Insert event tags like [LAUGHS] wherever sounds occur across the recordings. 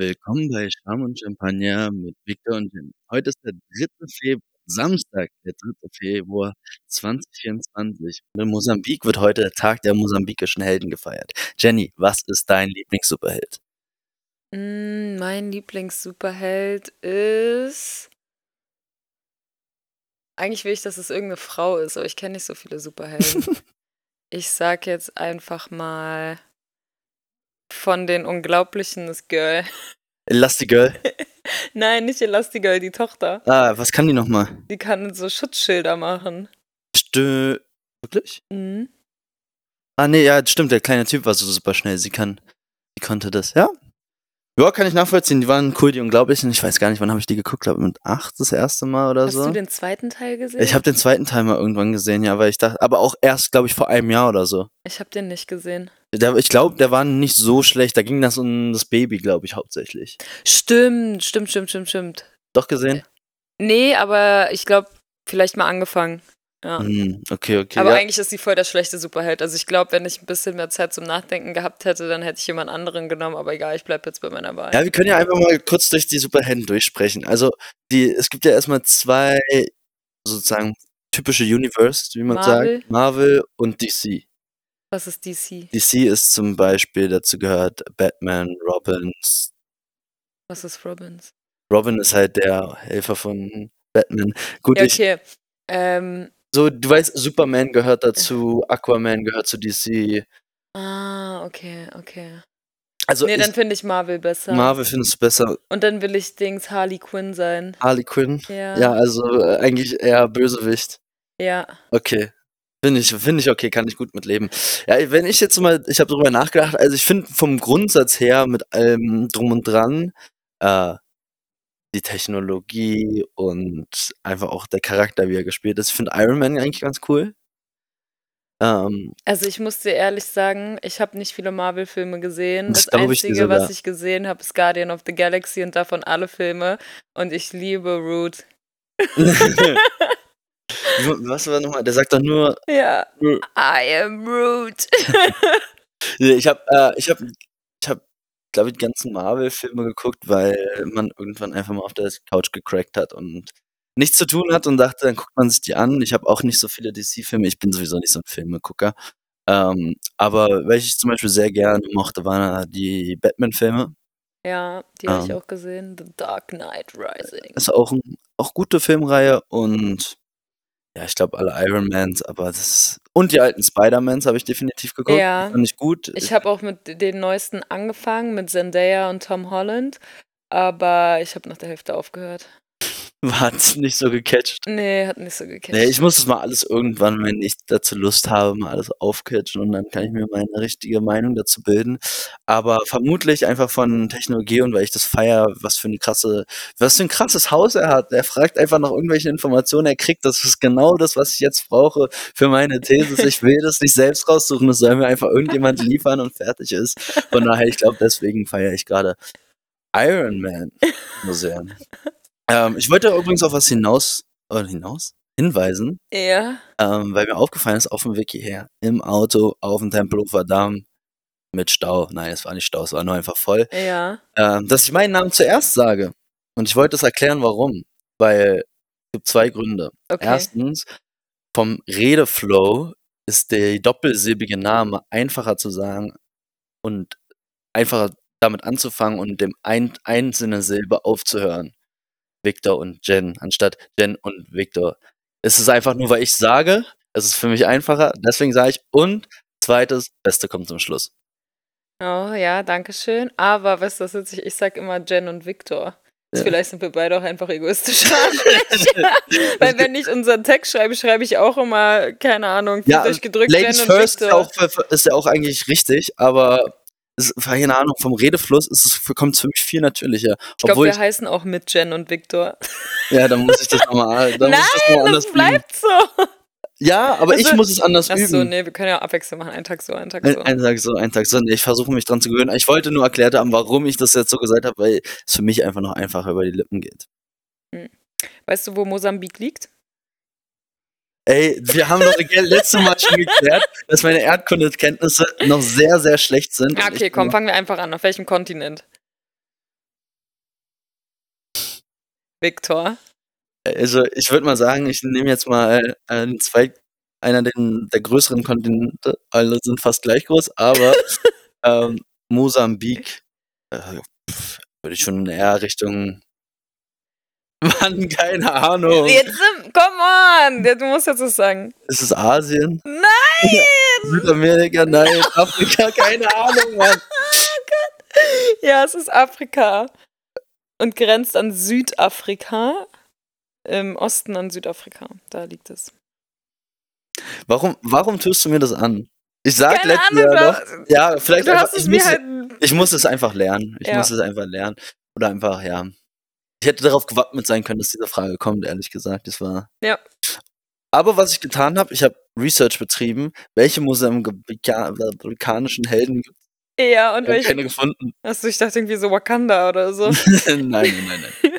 Willkommen bei Charme und Champagner mit Victor und Jen. Heute ist der 3. Februar, Samstag, der 3. Februar 2024. Und in Mosambik wird heute der Tag der mosambikischen Helden gefeiert. Jenny, was ist dein Lieblings-Superheld? Mm, mein Lieblings-Superheld ist. Eigentlich will ich, dass es irgendeine Frau ist, aber ich kenne nicht so viele Superhelden. [LAUGHS] ich sag jetzt einfach mal von den Unglaublichen das Girl. Elastigirl? [LAUGHS] Nein, nicht Elastigirl, die Tochter. Ah, was kann die nochmal? Die kann so Schutzschilder machen. Stö. Wirklich? Mhm. Ah, nee, ja, stimmt, der kleine Typ war so super schnell. Sie kann. Sie konnte das, ja? Ja, kann ich nachvollziehen. Die waren cool, die Unglaublichen. Ich weiß gar nicht, wann habe ich die geguckt. glaube mit acht das erste Mal oder Hast so. du den zweiten Teil gesehen? Ich habe den zweiten Teil mal irgendwann gesehen, ja, weil ich dachte, aber auch erst, glaube ich, vor einem Jahr oder so. Ich habe den nicht gesehen. Der, ich glaube, der war nicht so schlecht. Da ging das um das Baby, glaube ich, hauptsächlich. Stimmt, stimmt, stimmt, stimmt, stimmt. Doch gesehen? Nee, aber ich glaube, vielleicht mal angefangen. Ja. Hm, okay, okay. Aber ja. eigentlich ist sie voll der schlechte Superheld. Also ich glaube, wenn ich ein bisschen mehr Zeit zum Nachdenken gehabt hätte, dann hätte ich jemand anderen genommen. Aber egal, ich bleibe jetzt bei meiner Wahl. ja, wir können ja einfach mal kurz durch die Superhelden durchsprechen. Also, die, es gibt ja erstmal zwei sozusagen typische Universe, wie man Marvel. sagt. Marvel und DC. Was ist DC? DC ist zum Beispiel, dazu gehört Batman, Robin. Was ist Robins? Robin ist halt der Helfer von Batman. Gut, Ja, ich, okay. Ähm, so, du weißt, Superman gehört dazu, Aquaman gehört zu DC. ah, okay, okay. Also nee, ich, dann finde ich Marvel besser. Marvel findest du besser. Und dann will ich Dings Harley Quinn sein. Harley Quinn? Ja. Ja, also äh, eigentlich eher Bösewicht. Ja. Okay. Finde ich, finde ich okay, kann ich gut mitleben. Ja, wenn ich jetzt mal, ich habe darüber nachgedacht, also ich finde vom Grundsatz her mit allem drum und dran, äh, die Technologie und einfach auch der Charakter, wie er gespielt ist. Ich finde Iron Man eigentlich ganz cool. Ähm, Also ich muss dir ehrlich sagen, ich habe nicht viele Marvel-Filme gesehen. Das Das, glaub ich dir Einzige, was sogar. ich gesehen habe, ist Guardian of the Galaxy und davon alle Filme. Und ich liebe Root. [LAUGHS] [LAUGHS] was war nochmal? Der sagt doch nur, Ja. I am Root. [LAUGHS] Nee, ich habe, äh, ich habe, ich habe, glaube ich, die ganzen Marvel-Filme geguckt, weil man irgendwann einfach mal auf der Couch gecrackt hat und nichts zu tun hat und dachte, dann guckt man sich die an. Ich habe auch nicht so viele DC-Filme. Ich bin sowieso nicht so ein Filmegucker. Ähm, aber welche ich zum Beispiel sehr gerne mochte, waren die Batman-Filme. ja, die habe ich Ähm. auch gesehen. The Dark Knight Rising. Ist auch ein, auch gute Filmreihe und ja, ich glaube alle Iron Mans, aber das und die alten Spider-Mans habe ich definitiv geguckt. Ja. Fand ich gut. Ich habe auch mit den neuesten angefangen, mit Zendaya und Tom Holland. Aber ich habe nach der Hälfte aufgehört. Hat [LAUGHS] nicht so gecatcht. Nee, hat nicht so gecatcht. Nee, ich muss das mal alles irgendwann, wenn ich dazu Lust habe, mal alles aufcatchen und dann kann ich mir meine richtige Meinung dazu bilden. Aber vermutlich einfach von Technologie und weil ich das feier, was für eine krasse, was für ein krasses Haus er hat. Er fragt einfach nach irgendwelchen Informationen, er kriegt das ist genau das, was ich jetzt brauche für meine These. Ich will das nicht selbst raussuchen, das soll mir einfach irgendjemand [LAUGHS] liefern und fertig ist. Von daher, ich glaube, deswegen feiere ich gerade Iron Man so sehr. [LAUGHS] Ähm, ich wollte übrigens auf was hinaus, oder hinaus? Hinweisen, Ja. ähm, weil mir aufgefallen ist, auf dem Weg hierher, im Auto, auf dem Tempelhofer Damm, mit Stau, nein, es war nicht Stau, es war nur einfach voll, Ja. ähm, dass ich meinen Namen zuerst sage. Und ich wollte das erklären, warum. Weil es gibt zwei Gründe. Okay. Erstens, vom Redeflow ist der doppelsilbige Name einfacher zu sagen und einfacher damit anzufangen und dem ein, einzelne Silbe aufzuhören. Victor und Jen, anstatt Jen und Victor. Es ist einfach nur, weil ich sage, es ist für mich einfacher, deswegen sage ich und zweites, Beste kommt zum Schluss. Oh ja, danke schön. Aber weißt du, was witzig? Ich sag immer Jen und Victor. Ja. Vielleicht sind wir beide auch einfach egoistisch. [LAUGHS] [LAUGHS] Weil wenn ich unseren Text schreibe, schreibe ich auch immer, keine Ahnung, Ja, durchgedrückt Ladies Jen und first ist ja, Victor. auch, ist ja auch eigentlich richtig, aber keine Ahnung, vom Redefluss ist es, kommt es für mich viel natürlicher. Ich glaube, wir ich, heißen auch mit Jen und Victor. [LAUGHS] ja, dann muss ich das nochmal, dann muss ich das Nein, noch anders das bleibt so. Ja, aber ich Also- muss es anders Ach üben. so, nee, wir können ja Abwechslung machen. Einen Tag so, einen Tag so. ein Tag so, ein Tag so. Nee, Ich versuche mich dran zu gewöhnen. Ich wollte nur erklärt haben, warum ich das jetzt so gesagt habe, weil es für mich einfach noch einfacher über die Lippen geht. Weißt du, wo Mosambik liegt? Ey, wir haben doch letztes Mal schon geklärt, dass meine Erdkundekenntnisse noch sehr, sehr schlecht sind. Ja, ich okay, komm, fangen wir einfach an. Auf welchem Kontinent? Viktor? Also, ich würde mal sagen, ich nehme jetzt mal, äh, zwei einer den der größeren Kontinente. Alle sind fast gleich groß, aber, [LAUGHS] ähm, Mosambik, äh, würde ich schon eher Richtung [LAUGHS] Mann, keine Ahnung. Jetzt, come on! Du musst jetzt was sagen. Ist es Asien? Nein! [LAUGHS] Südamerika, nein. [LAUGHS] Afrika, keine Ahnung, Mann. Oh Gott. Ja, es ist Afrika. Und grenzt an Südafrika. Im Osten an Südafrika. Da liegt es. Warum, warum tust du mir das an? Ich sag letztes Jahr noch. Ja, vielleicht einfach, ich, muss, halt. ich muss es einfach lernen. Ich Ja. muss es einfach lernen. Oder einfach, ja. Ich hätte darauf gewappnet sein können, dass diese Frage kommt, ehrlich gesagt. Das war. Ja. Aber was ich getan habe, ich habe Research betrieben, welche mosambikanischen Helden gibt Ja, und es? welche? keine gefunden. Achso, ich dachte irgendwie so Wakanda oder so. [LAUGHS] nein, nein, nein, nein.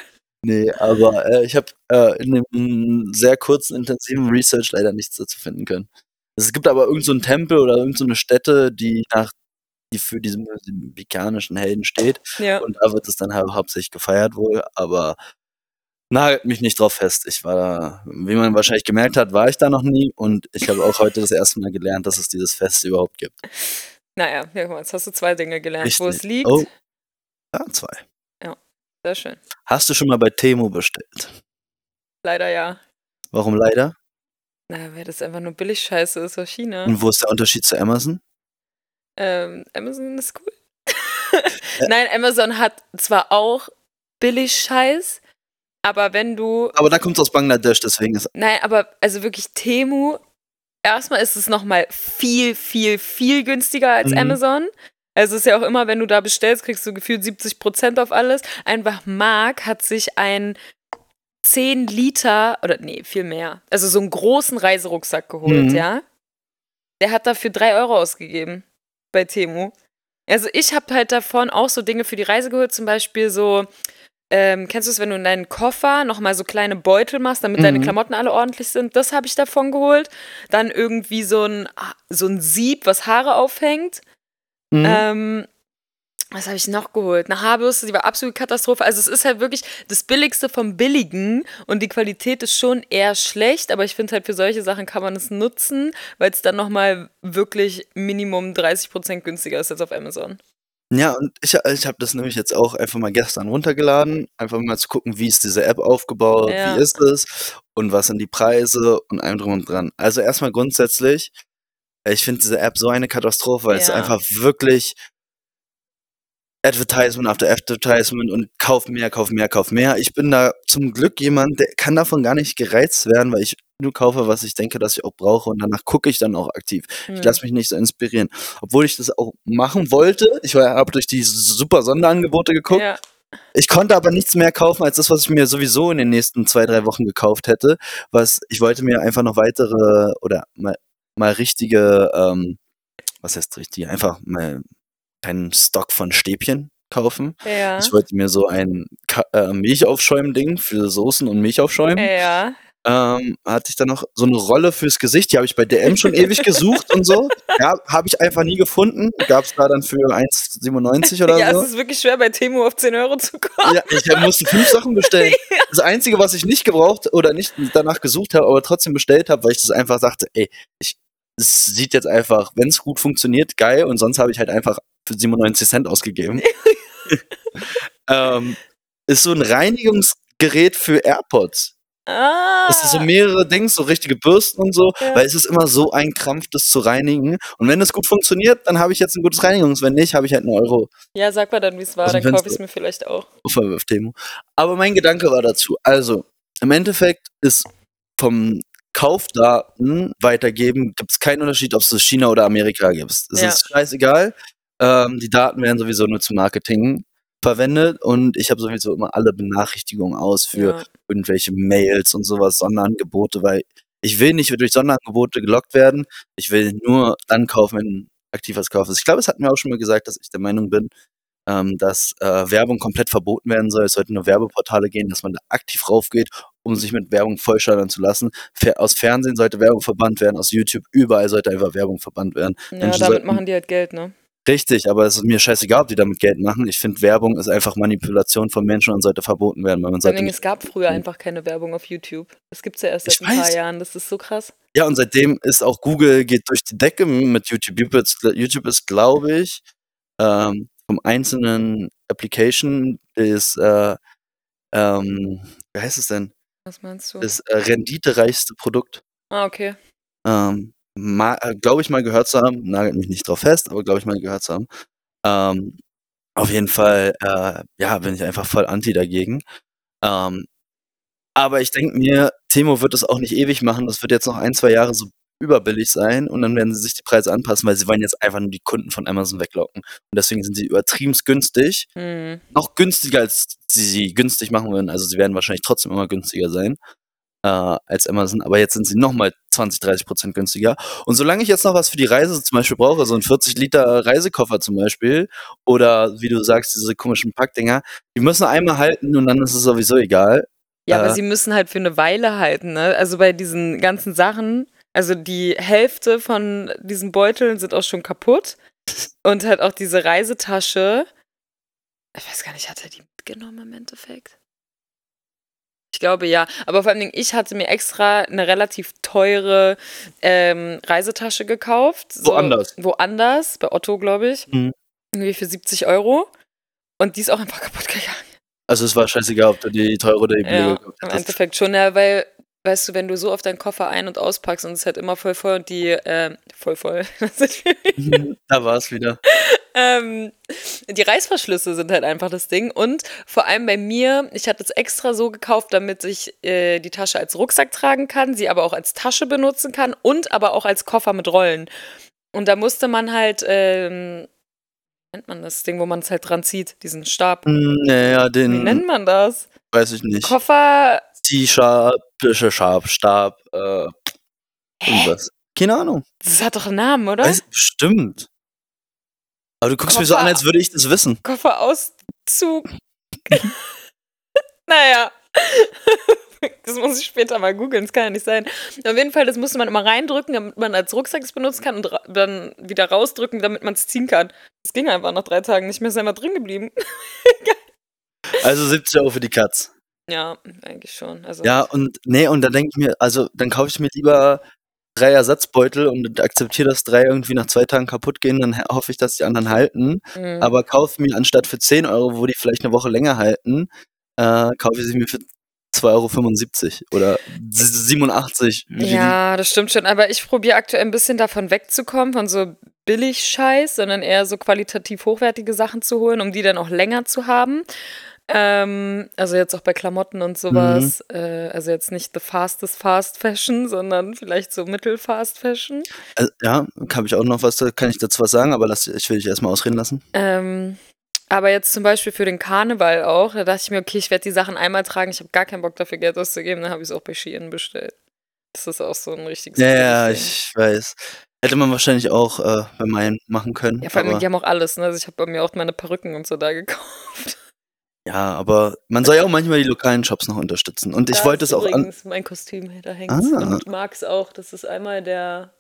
Nee, aber äh, ich habe äh, in einem sehr kurzen, intensiven Research leider nichts dazu finden können. Es gibt aber irgendeinen so einen Tempel oder irgendeine so eine Stätte, die nach die für diese mosambikanischen Helden steht. Ja. Und da wird es dann halt hauptsächlich gefeiert wohl, aber nagelt mich nicht drauf fest. Ich war da, wie man wahrscheinlich gemerkt hat, war ich da noch nie und ich habe auch heute das erste Mal gelernt, dass es dieses Fest überhaupt gibt. Naja, ja, jetzt hast du zwei Dinge gelernt. Wo es Richtig. liegt. Oh. Ja, zwei. Sehr schön. Hast du schon mal bei Temo bestellt? Leider ja. Warum leider? Naja, weil das einfach nur billig scheiße ist aus China. Und wo ist der Unterschied zu Amazon? Ähm, Amazon ist cool. [LAUGHS] Nein, Amazon hat zwar auch billig Scheiß, aber wenn du. Aber da kommt es aus Bangladesch, deswegen ist. Nein, aber also wirklich Temu. Erstmal ist es nochmal viel, viel, viel günstiger als Mhm. Amazon. Also es ist ja auch immer, wenn du da bestellst, kriegst du gefühlt 70% auf alles. Einfach Mark hat sich ein 10 Liter, oder nee, viel mehr, also so einen großen Reiserucksack geholt, Mhm. ja. Der hat dafür 3 Euro ausgegeben bei Temu. Also ich habe halt davon auch so Dinge für die Reise geholt, zum Beispiel so, ähm, kennst du es, wenn du in deinen Koffer nochmal so kleine Beutel machst, damit deine Mhm. Klamotten alle ordentlich sind? Das habe ich davon geholt. Dann irgendwie so ein, so ein Sieb, was Haare aufhängt. Mhm. Ähm, was habe ich noch geholt? Eine Haarbürste, die war absolut Katastrophe. Also es ist halt wirklich das Billigste vom Billigen und die Qualität ist schon eher schlecht, aber ich finde halt für solche Sachen kann man es nutzen, weil es dann nochmal wirklich Minimum 30% günstiger ist als auf Amazon. Ja, und ich, ich habe das nämlich jetzt auch einfach mal gestern runtergeladen, einfach mal zu gucken, wie ist diese App aufgebaut, Ja. wie ist es und was sind die Preise und allem drum und dran. Also erstmal grundsätzlich, ich finde diese App so eine Katastrophe, weil es Ja. einfach wirklich Advertisement after Advertisement und kauf mehr, kauf mehr, kauf mehr. Ich bin da zum Glück jemand, der kann davon gar nicht gereizt werden, weil ich nur kaufe, was ich denke, dass ich auch brauche und danach gucke ich dann auch aktiv. Hm. Ich lasse mich nicht so inspirieren. Obwohl ich das auch machen wollte. Ich habe durch die super Sonderangebote geguckt. Ja, Ich konnte aber nichts mehr kaufen als das, was ich mir sowieso in den nächsten zwei, drei Wochen gekauft hätte. Was ich wollte mir einfach noch weitere oder mal, mal richtige, ähm, was heißt richtig, einfach mal keinen Stock von Stäbchen kaufen. ja, Ich wollte mir so ein Ka äh, Milchaufschäumen-Ding für Soßen und Milchaufschäumen ja. ähm, hatte ich dann noch so eine Rolle fürs Gesicht, die habe ich bei DM schon ewig gesucht und so. Ja, habe ich einfach nie gefunden. Gab es da dann für 1,97 oder Ja, so. es ist wirklich schwer, bei Temu auf 10 Euro zu kommen. Ja, ich musste fünf Sachen bestellen. [LAUGHS] Das Einzige, was ich nicht gebraucht oder nicht danach gesucht habe, aber trotzdem bestellt habe, weil ich das einfach dachte, ey, ich, es sieht jetzt einfach, wenn es gut funktioniert, geil und sonst habe ich halt einfach für 97 Cent ausgegeben. [LAUGHS] [LAUGHS] ähm, ist so ein Reinigungsgerät für AirPods. Ah. Es ist so mehrere Dings, so richtige Bürsten und so, Ja. weil es ist immer so ein Krampf, das zu reinigen. Und wenn es gut funktioniert, dann habe ich jetzt ein gutes Reinigungs. Wenn nicht, habe ich halt einen Euro Ja, sag mal dann, wie es war, dem dann kaufe ich es mir vielleicht auch. auf auf Temo. Aber mein Gedanke war dazu. Also, im Endeffekt ist vom Kaufdaten weitergeben, gibt es keinen Unterschied, ob es China oder Amerika gibt. Es Ja. ist scheißegal. Ähm, die Daten werden sowieso nur zum Marketing verwendet und ich habe sowieso immer alle Benachrichtigungen aus für Ja. irgendwelche Mails und sowas, Sonderangebote, weil ich will nicht durch Sonderangebote gelockt werden. Ich will nur dann kaufen, wenn aktiv was Kauf ist. Ich glaube, es hat mir auch schon mal gesagt, dass ich der Meinung bin, ähm, dass äh, Werbung komplett verboten werden soll. Es sollten nur Werbeportale gehen, dass man da aktiv raufgeht, um sich mit Werbung vollschallern zu lassen. Fer aus Fernsehen sollte Werbung verbannt werden, aus YouTube, überall sollte einfach Werbung verbannt werden. Ja, Menschen damit machen die halt Geld, ne? Richtig, aber es ist mir scheißegal, ob die damit Geld machen. Ich finde, Werbung ist einfach Manipulation von Menschen und sollte verboten werden, weil man Vor sollte es gab früher einfach keine Werbung auf YouTube. Das gibt's ja erst Ich seit ein paar weiß. Jahren. Das ist so krass. Ja, und seitdem ist auch Google geht durch die Decke mit YouTube. YouTube ist, glaube ich, ähm, vom einzelnen Application ist, äh, ähm, wie heißt es denn? Was meinst du? Das äh, renditereichste Produkt. Ah, okay. Ähm, äh, glaube ich mal gehört zu haben, nagelt mich nicht drauf fest, aber glaube ich mal gehört zu haben. Ähm, auf jeden Fall, äh, ja, bin ich einfach voll anti dagegen. Ähm, aber ich denke mir, Temo wird es auch nicht ewig machen. Das wird jetzt noch ein, zwei Jahre so überbillig sein und dann werden sie sich die Preise anpassen, weil sie wollen jetzt einfach nur die Kunden von Amazon weglocken. Und deswegen sind sie übertrieben günstig. Hm. Noch günstiger, als sie sie günstig machen würden. Also sie werden wahrscheinlich trotzdem immer günstiger sein äh, als Amazon, aber jetzt sind sie nochmal 20, 30 Prozent günstiger. Und solange ich jetzt noch was für die Reise zum Beispiel brauche, so ein 40 Liter Reisekoffer zum Beispiel, oder wie du sagst, diese komischen Packdinger, die müssen einmal halten und dann ist es sowieso egal. Ja, aber Äh. sie müssen halt für eine Weile halten, ne? Also bei diesen ganzen Sachen, also die Hälfte von diesen Beuteln sind auch schon kaputt. [LAUGHS] Und halt auch diese Reisetasche. Ich weiß gar nicht, hat er die mitgenommen im Endeffekt? Ich glaube ja. Aber vor allem, ich hatte mir extra eine relativ teure ähm, Reisetasche gekauft. So, Woanders. Woanders, bei Otto, glaube ich. Mhm. Irgendwie für 70 Euro. Und die ist auch einfach kaputt gegangen. Also es war scheißegal, ob du die teure oder die billige Ja, gekauft im. Endeffekt schon, ja, weil, weißt du, wenn du so auf deinen Koffer ein- und auspackst und es ist halt immer voll voll und die, ähm, voll voll, [LAUGHS] [LAUGHS] da war es wieder. ähm, die Reißverschlüsse sind halt einfach das Ding und vor allem bei mir, ich hatte es extra so gekauft, damit ich äh, die Tasche als Rucksack tragen kann, sie aber auch als Tasche benutzen kann und aber auch als Koffer mit Rollen. Und da musste man halt, ähm, wie nennt man das Ding, wo man es halt dran zieht, diesen Stab. Naja, Wie den nennt man das? weiß ich nicht. Koffer, T-Sharp, Sharp, Stab, äh, irgendwas. Keine Ahnung. das hat doch einen Namen, oder? Weiß, bestimmt. Aber du guckst mir so Koffer- an, als würde ich das wissen. Kofferauszug. [LAUGHS] naja. [LAUGHS] Das muss ich später mal googeln, das kann ja nicht sein. Auf jeden Fall, das musste man immer reindrücken, damit man als Rucksack es benutzen kann und dann wieder rausdrücken, damit man es ziehen kann. Das ging einfach nach drei Tagen nicht mehr, ist einfach drin geblieben. [LAUGHS] Also 70 Euro für die Katz. Ja, eigentlich schon. Also, Ja, und nee, und dann denke ich mir, also dann kaufe ich mir lieber drei Ersatzbeutel und akzeptiere, dass drei irgendwie nach zwei Tagen kaputt gehen, dann ho- [LAUGHS] hoffe ich, dass die anderen halten. mhm. Aber kaufe mir anstatt für 10 Euro, wo die vielleicht eine Woche länger halten, äh, kaufe ich sie mir für 2,75 Euro oder s- 87. wie die- Ja, das stimmt schon. Aber ich probiere aktuell ein bisschen davon wegzukommen, von so billig Scheiß, sondern eher so qualitativ hochwertige Sachen zu holen, um die dann auch länger zu haben. Ähm, also jetzt auch bei Klamotten und sowas. Äh, also jetzt nicht the fastest fast fashion, sondern vielleicht so mittelfast fashion. Äh, ja, habe ich auch noch was, kann ich dazu was sagen, aber lass, ich will dich erstmal ausreden lassen. Ähm, aber jetzt zum Beispiel für den Karneval auch, da dachte ich mir, okay, ich werde die Sachen einmal tragen, ich habe gar keinen Bock dafür Geld auszugeben, dann habe ich es auch bei Shein bestellt. Das ist auch so ein richtiges Ja, ja, ich weiß. Hätte man wahrscheinlich auch äh, bei meinen machen können. Ja, vor allem, die haben auch alles, ne? Also ich habe bei mir auch meine Perücken und so da gekauft. Ja, aber man soll ja auch manchmal die lokalen Shops noch unterstützen. Und ich wollte ist es auch an. mein Kostüm, da hängt Ah. Und Max auch, das ist einmal der,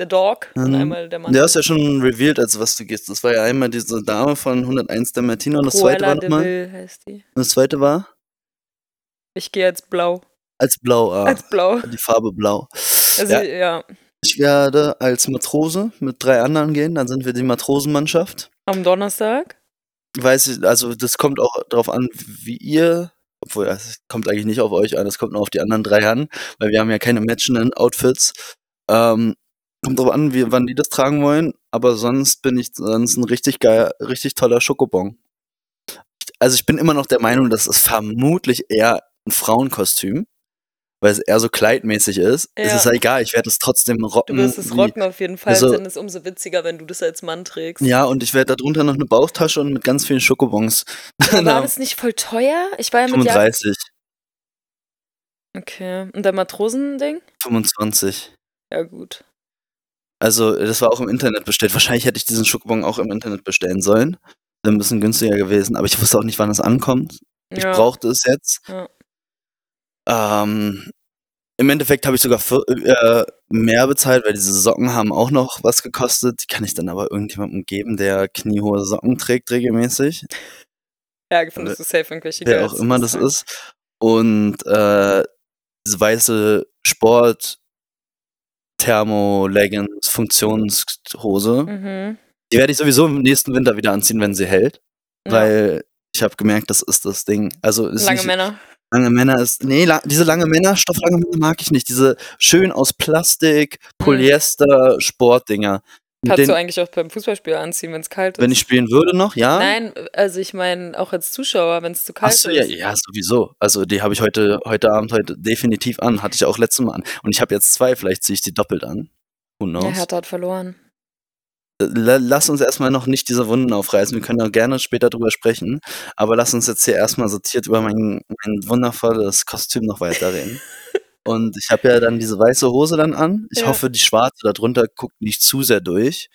der Dog und Mhm. einmal der Mann. Du hast ja schon revealed, als was du gehst. Das war ja einmal diese Dame von 101 der Martina und das zweite Cruella war de nochmal. Heißt die. Und das zweite war Ich gehe als blau. als blau, ah, Als blau. die Farbe blau. Also, Ja. ja. Ich werde als Matrose mit drei anderen gehen, dann sind wir die Matrosenmannschaft. Am Donnerstag. Weiß ich, also das kommt auch darauf an, wie ihr, obwohl es kommt eigentlich nicht auf euch an, es kommt nur auf die anderen drei an, weil wir haben ja keine matchenden Outfits. Ähm, kommt drauf an, wie, wann die das tragen wollen, aber sonst bin ich sonst ein richtig geil, richtig toller Schokobon. Also ich bin immer noch der Meinung, das ist vermutlich eher ein Frauenkostüm, weil es eher so kleidmäßig ist. Es Ja. ist ja egal, ich werde es trotzdem Du rocken. wirst es rocken auf jeden Fall. also- dann ist es umso witziger, wenn du das als Mann trägst. Ja, und ich werde darunter noch eine Bauchtasche und mit ganz vielen Schokobons. Aber [LAUGHS] war das nicht voll teuer? Ich war ja mit Jan 35, Okay. Und der Matrosending? 25. Ja, gut. Also, das war auch im Internet bestellt. Wahrscheinlich hätte ich diesen Schokobon auch im Internet bestellen sollen. Wäre ein bisschen günstiger gewesen, aber ich wusste auch nicht, wann es ankommt. Ich ja. brauchte es jetzt. Ja. Ähm, Im Endeffekt habe ich sogar für, äh, mehr bezahlt, weil diese Socken haben auch noch was gekostet. Die kann ich dann aber irgendjemandem geben, der kniehohe Socken trägt regelmäßig. Ja, findest du safe irgendwelche Wer auch immer das ist. Und äh, diese weiße Sport Thermo Leggings Funktionshose. Mhm. Die werde ich sowieso im nächsten Winter wieder anziehen, wenn sie hält. Ja. Weil ich habe gemerkt, das ist das Ding. Also ist Lange nicht, Männer. Lange Männer ist. Nee, la, diese lange Männer, Stofflange Männer mag ich nicht. Diese schön aus Plastik, Polyester, Sportdinger. Kannst du eigentlich auch beim Fußballspiel anziehen, wenn es kalt ist? wenn ich spielen würde noch, ja. Nein, also ich meine auch als Zuschauer, wenn es zu kalt Achso, ist. ja, ja, sowieso. Also die habe ich heute, heute Abend heute definitiv an. Hatte ich auch letztes Mal an. Und ich habe jetzt zwei, vielleicht ziehe ich die doppelt an. Who Ja, knows? Hertha hat verloren. La- Lass uns erstmal noch nicht diese Wunden aufreißen. Wir können auch gerne später drüber sprechen. Aber lass uns jetzt hier erstmal sortiert über mein, mein wundervolles Kostüm noch weiterreden. [LAUGHS] Und ich habe ja dann diese weiße Hose dann an. Ich Ja. hoffe, die schwarze darunter guckt nicht zu sehr durch.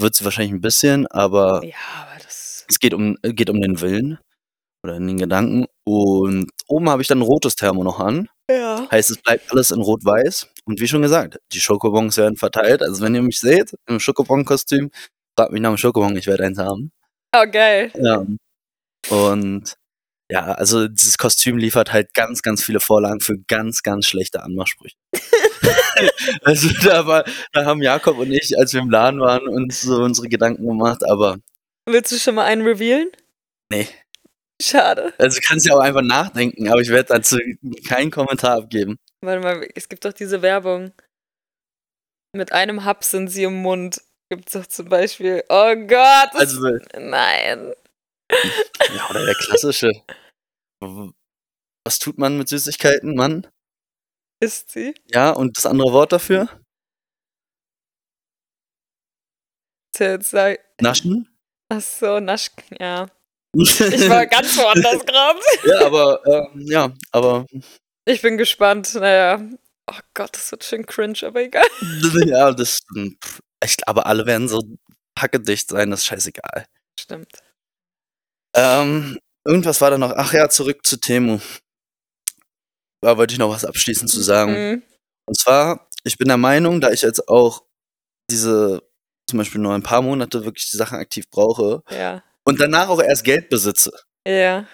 Wird sie wahrscheinlich ein bisschen, aber Ja, aber es geht um, geht um den Willen oder den Gedanken. Und oben habe ich dann ein rotes Thermo noch an. Ja. Heißt, es bleibt alles in Rot-Weiß. Und wie schon gesagt, die Schokobons werden verteilt. Also wenn ihr mich seht, im Schokobon-Kostüm, fragt mich nach dem Schokobon, ich werde eins haben. Oh, geil. Ja. Und ja, also dieses Kostüm liefert halt ganz, ganz viele Vorlagen für ganz, ganz schlechte Anmachsprüche. [LAUGHS] also da, war, da haben Jakob und ich, als wir im Laden waren, uns so unsere Gedanken gemacht, aber Willst du schon mal einen revealen? Nee. Schade. also du kannst ja auch einfach nachdenken, aber ich werde dazu keinen Kommentar abgeben. Warte mal, es gibt doch diese Werbung. Mit einem Hub sind sie im Mund. Gibt es doch zum Beispiel. Oh Gott! Also, nein. [LAUGHS] ja, oder der klassische. Was tut man mit Süßigkeiten, Mann? Ist sie? Ja, und das andere Wort dafür? Naschen? Ach so, Nasch. Ja. [LAUGHS] Ich war ganz woanders [LAUGHS] gerade. ja, aber, ähm, ja, aber, Ich bin gespannt. Naja. Oh Gott, das wird schön cringe, aber egal. [LAUGHS] ja, das, echt, aber alle werden so packedicht sein, das ist scheißegal. Stimmt. Ähm, irgendwas war da noch. Ach ja, zurück zu Temu. Da wollte ich noch was abschließend zu sagen. Mhm. Und zwar, ich bin der Meinung, da ich jetzt auch diese, zum Beispiel nur ein paar Monate wirklich die Sachen aktiv brauche Ja. und danach auch erst Geld besitze, Ja.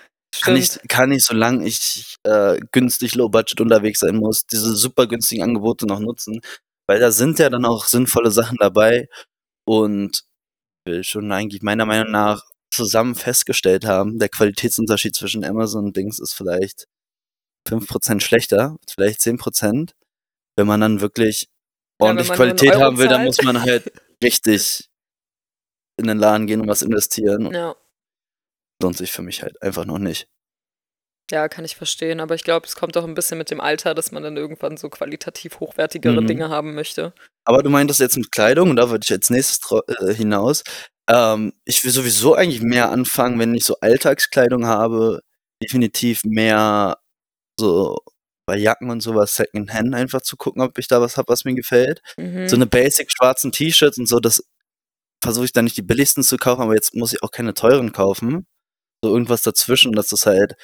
Kann ich, kann ich, solange ich äh, günstig Low Budget unterwegs sein muss, diese super günstigen Angebote noch nutzen, weil da sind ja dann auch sinnvolle Sachen dabei und will schon eigentlich meiner Meinung nach zusammen festgestellt haben, der Qualitätsunterschied zwischen Amazon und Dings ist vielleicht 5% schlechter, vielleicht 10%. Wenn man dann wirklich Ja, ordentlich einen Qualität haben will, dann muss man halt [LAUGHS] richtig in den Laden gehen und was investieren. Ja. Lohnt sich für mich halt einfach noch nicht. Ja, kann ich verstehen. Aber ich glaube, es kommt auch ein bisschen mit dem Alter, dass man dann irgendwann so qualitativ hochwertigere Mhm. Dinge haben möchte. Aber du meintest jetzt mit Kleidung, und da würde ich als nächstes äh, hinaus. Ähm, ich will sowieso eigentlich mehr anfangen, wenn ich so Alltagskleidung habe, definitiv mehr so bei Jacken und sowas Secondhand einfach zu gucken, ob ich da was habe, was mir gefällt. Mhm. So eine basic schwarzen T-Shirts und so, das versuche ich dann nicht die billigsten zu kaufen, aber jetzt muss ich auch keine teuren kaufen. So irgendwas dazwischen, dass das halt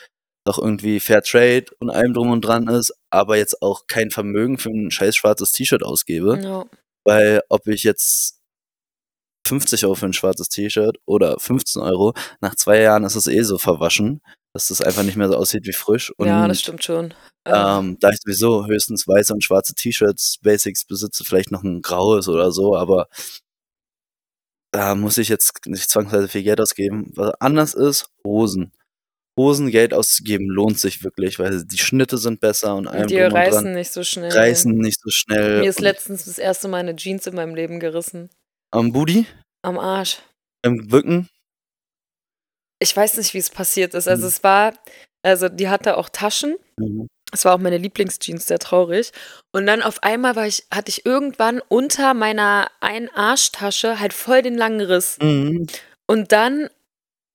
doch irgendwie Fair Trade und allem drum und dran ist, aber jetzt auch kein Vermögen für ein scheiß schwarzes T-Shirt ausgebe. ja. Weil ob ich jetzt 50 Euro für ein schwarzes T-Shirt oder 15 Euro, nach zwei Jahren ist es eh so verwaschen, dass das einfach nicht mehr so aussieht wie frisch. Und ja, das stimmt schon. Äh, ähm, da ich sowieso höchstens weiße und schwarze T-Shirts, Basics besitze, vielleicht noch ein graues oder so, aber da muss ich jetzt nicht zwangsweise viel Geld ausgeben. Was anders ist, Hosen. Hosen Geld auszugeben lohnt sich wirklich, weil die Schnitte sind besser und allem die drum und reißen dran. nicht so schnell. Reißen nicht so schnell. Mir ist letztens das erste Mal eine Jeans in meinem Leben gerissen. am Booty, Am Arsch. im Bücken. Ich weiß nicht, wie es passiert ist. Also Mhm. es war, also die hatte auch Taschen. Mhm. Es war auch meine Lieblingsjeans, sehr traurig. Und dann auf einmal war ich, hatte ich irgendwann unter meiner einen Arschtasche halt voll den langen Riss. Mhm. Und dann.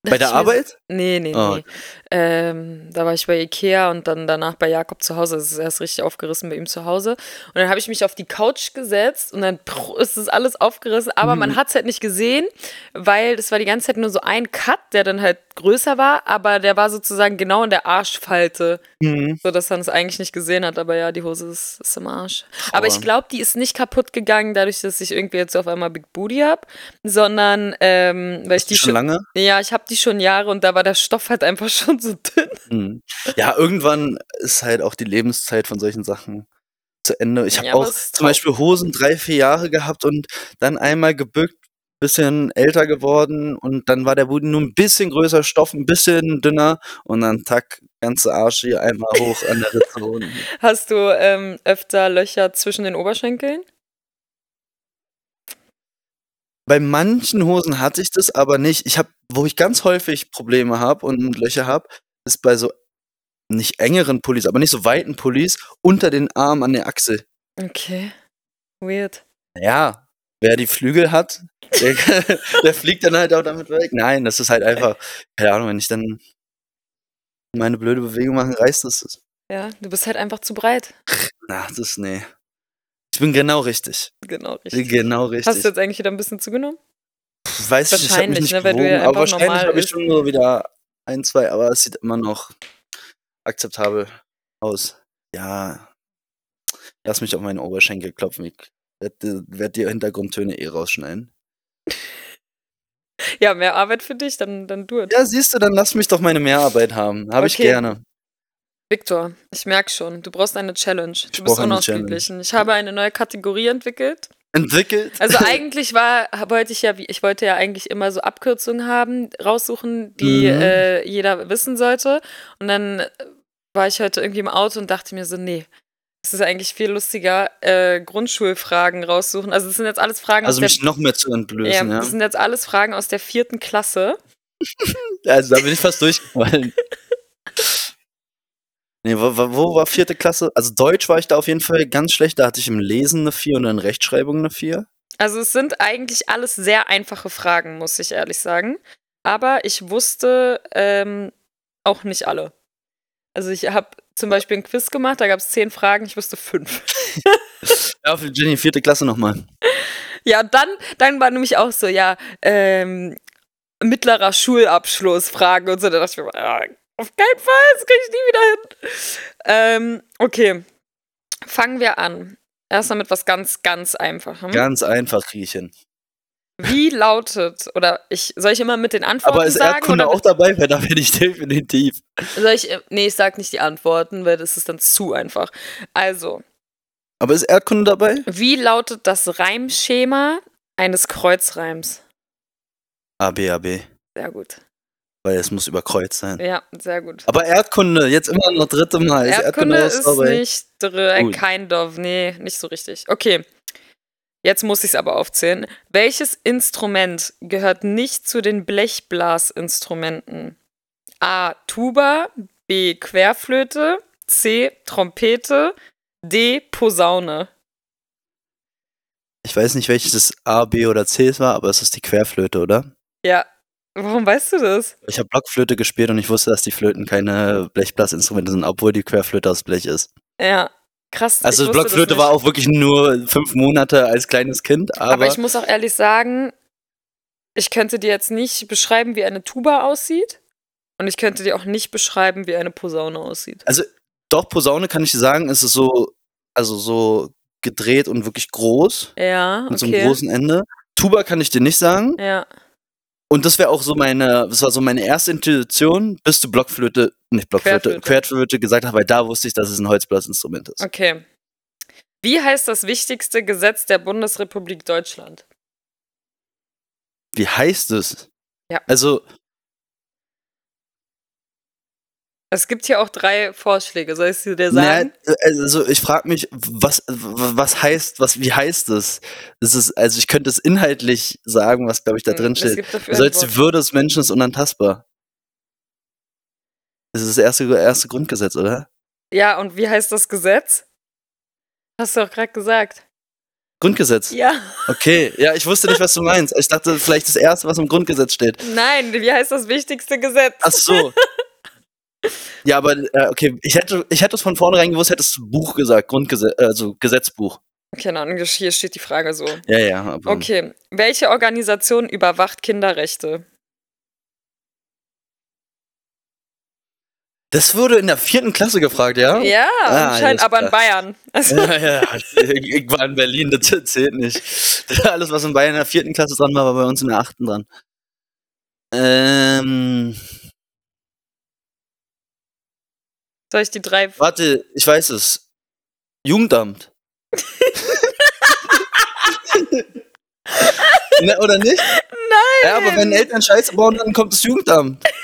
Bei der Arbeit? Nee, nee, Oh. nee. Ähm, da war ich bei Ikea und dann danach bei Jakob zu Hause. Es ist erst richtig aufgerissen bei ihm zu Hause. Und dann habe ich mich auf die Couch gesetzt und dann ist das alles aufgerissen. Aber man Mhm. hat es halt nicht gesehen, weil das war die ganze Zeit nur so ein Cut, der dann halt größer war, aber der war sozusagen genau in der Arschfalte, Mhm. sodass man es eigentlich nicht gesehen hat. Aber ja, die Hose ist, ist im Arsch. Aber ich glaube, die ist nicht kaputt gegangen, dadurch, dass ich irgendwie jetzt auf einmal Big Booty habe, sondern ähm, weil ich die Die schon lange? ja, ich habe die schon Jahre und da war der Stoff halt einfach [LAUGHS] schon so dünn. Mhm. Ja, irgendwann ist halt auch die Lebenszeit von solchen Sachen zu Ende. Ich habe Ja, auch zum. Beispiel Hosen drei, vier Jahre gehabt und dann einmal gebückt, bisschen älter geworden und dann war der Boden nur ein bisschen größer, Stoff ein bisschen dünner und dann tack, ganze Arsch hier einmal hoch an der Ritze. [LAUGHS] Hast du ähm, öfter Löcher zwischen den Oberschenkeln? Bei manchen Hosen hatte ich das aber nicht. Ich habe, wo ich ganz häufig Probleme habe und Löcher habe, ist bei so nicht engeren Pullis, aber nicht so weiten Pullis unter den Arm an der Achsel. Okay. Weird. Ja, wer die Flügel hat, der, [LAUGHS] der fliegt dann halt auch damit weg. Nein, das ist halt einfach, keine Ahnung, wenn ich dann meine blöde Bewegung mache, reißt das. es. Ja, du bist halt einfach zu breit. Na, das ist, nee. Ich bin genau richtig. Genau, richtig. Genau richtig. Hast du jetzt eigentlich wieder ein bisschen zugenommen? Pff, Weiß ich, ich habe mich Wahrscheinlich, nicht ne, gewogen, ja aber wahrscheinlich habe ich schon so wieder ein, zwei, aber es sieht immer noch akzeptabel aus. Ja, lass mich auf meine Oberschenkel klopfen. Ich werde werd die Hintergrundtöne eh rausschneiden. Ja, mehr Arbeit für dich, dann, dann du. Ja, siehst du, dann lass mich doch meine Mehrarbeit haben. Habe ich Okay. gerne. Victor, ich merke schon, du brauchst eine Challenge. Du bist brauche eine unausgeglichen. Ich habe eine neue Kategorie entwickelt. Entwickelt. Also [LAUGHS] eigentlich war, wollte ich ja, wie- ich wollte ja eigentlich immer so Abkürzungen haben, raussuchen, die Mhm. äh, jeder wissen sollte. Und dann war ich heute irgendwie im Auto und dachte mir so, nee, es ist eigentlich viel lustiger, äh, Grundschulfragen raussuchen. Also das sind jetzt alles Fragen Also aus mich der noch mehr zu entblößen, ja, ja. das sind jetzt alles Fragen aus der vierten Klasse. [LAUGHS] Also da bin ich fast durchgefallen. [LAUGHS] Nee, wo, wo war vierte Klasse? Also Deutsch war ich da auf jeden Fall ganz schlecht. Da hatte ich im Lesen eine 4 und in Rechtschreibung eine 4. Also es sind eigentlich alles sehr einfache Fragen, muss ich ehrlich sagen. Aber ich wusste ähm, auch nicht alle. Also ich habe zum Beispiel ein Quiz gemacht, da gab es zehn Fragen, ich wusste fünf. [LAUGHS] [LAUGHS] Ja, für Jenny, vierte Klasse nochmal. Ja, dann, dann war nämlich auch so, ja, ähm, mittlerer Schulabschluss Fragen und so. Da dachte ich mir, ja, auf keinen Fall, das kriege ich nie wieder hin. Ähm, okay, fangen wir an. Erstmal mit was ganz, ganz Einfachem. Ganz einfach riechen. Wie lautet, oder ich, soll ich immer mit den Antworten Aber ist sagen? Erdkunde auch dabei? Weil da bin ich [LAUGHS] definitiv. Soll ich, äh, nee, ich sag nicht die Antworten, weil das ist dann zu einfach. Also, Aber ist Erdkunde dabei? wie lautet das Reimschema eines Kreuzreims? A, B, A, B. Sehr gut. Weil es muss über Kreuz sein. Ja, sehr gut. Aber Erdkunde, jetzt immer noch dritte Mal. Ist Erdkunde auch ist dabei? nicht drin, Gut. kein Dorf, nee, nicht so richtig. Okay, jetzt muss ich es aber aufzählen. Welches Instrument gehört nicht zu den Blechblasinstrumenten? A. Tuba, B. Querflöte, C. Trompete, D. Posaune. Ich weiß nicht, welches das A, B oder C es war, aber es ist die Querflöte, oder? Ja, warum weißt du das? Ich habe Blockflöte gespielt und ich wusste, dass die Flöten keine Blechblasinstrumente sind, obwohl die Querflöte aus Blech ist. Ja, krass. Also Blockflöte war auch wirklich nur fünf Monate als kleines Kind, aber, Aber ich muss auch ehrlich sagen, ich könnte dir jetzt nicht beschreiben, wie eine Tuba aussieht. Und ich könnte dir auch nicht beschreiben, wie eine Posaune aussieht. doch Posaune kann ich dir sagen, ist es so, also so gedreht und wirklich groß Ja, mit so einem okay. großen Ende. Tuba kann ich dir nicht sagen. Ja, Und das wäre auch so meine, das war so meine erste Intuition, bis du Blockflöte, nicht Blockflöte, Querflöte. Querflöte gesagt hast, weil da wusste ich, dass es ein Holzblasinstrument ist. okay. Wie heißt das wichtigste Gesetz der Bundesrepublik Deutschland? Wie heißt es? Ja. Also, Es gibt hier auch drei Vorschläge. Soll ich sie dir sagen? also ich frage mich, was, was heißt, was, wie heißt es? Es ist, also ich könnte es inhaltlich sagen, was glaube ich da drin Hm, Es steht. sollst die. Würde des Menschen ist unantastbar. Das ist das erste, erste Grundgesetz, oder? Ja, und wie heißt das Gesetz? Hast du auch gerade gesagt. Grundgesetz. Ja. Okay, ja, ich wusste nicht, was du meinst. Ich dachte vielleicht das erste, was im Grundgesetz steht. Nein, wie heißt das wichtigste Gesetz? Ach so. [LAUGHS] Ja, aber äh, okay, ich hätte, ich hätte es von vornherein gewusst, hättest du Buch gesagt, Grundgesetz, also Gesetzbuch. Keine Ahnung, hier steht die Frage so. Ja, ja. Aber Okay, welche Organisation überwacht Kinderrechte? Das wurde in der vierten Klasse gefragt, ja? Ja, Ah, anscheinend, aber in. Bayern. Also, [LAUGHS] Ja, ja, ich war in Berlin, das zählt nicht. [LAUGHS] Alles, was in Bayern in der vierten Klasse dran war, war bei uns in der achten dran. Ähm, soll ich die drei. warte, ich weiß es. Jugendamt. [LAUGHS] ne, oder nicht? Nein! Ja, aber wenn Eltern Scheiße bauen, dann kommt das Jugendamt. [LAUGHS]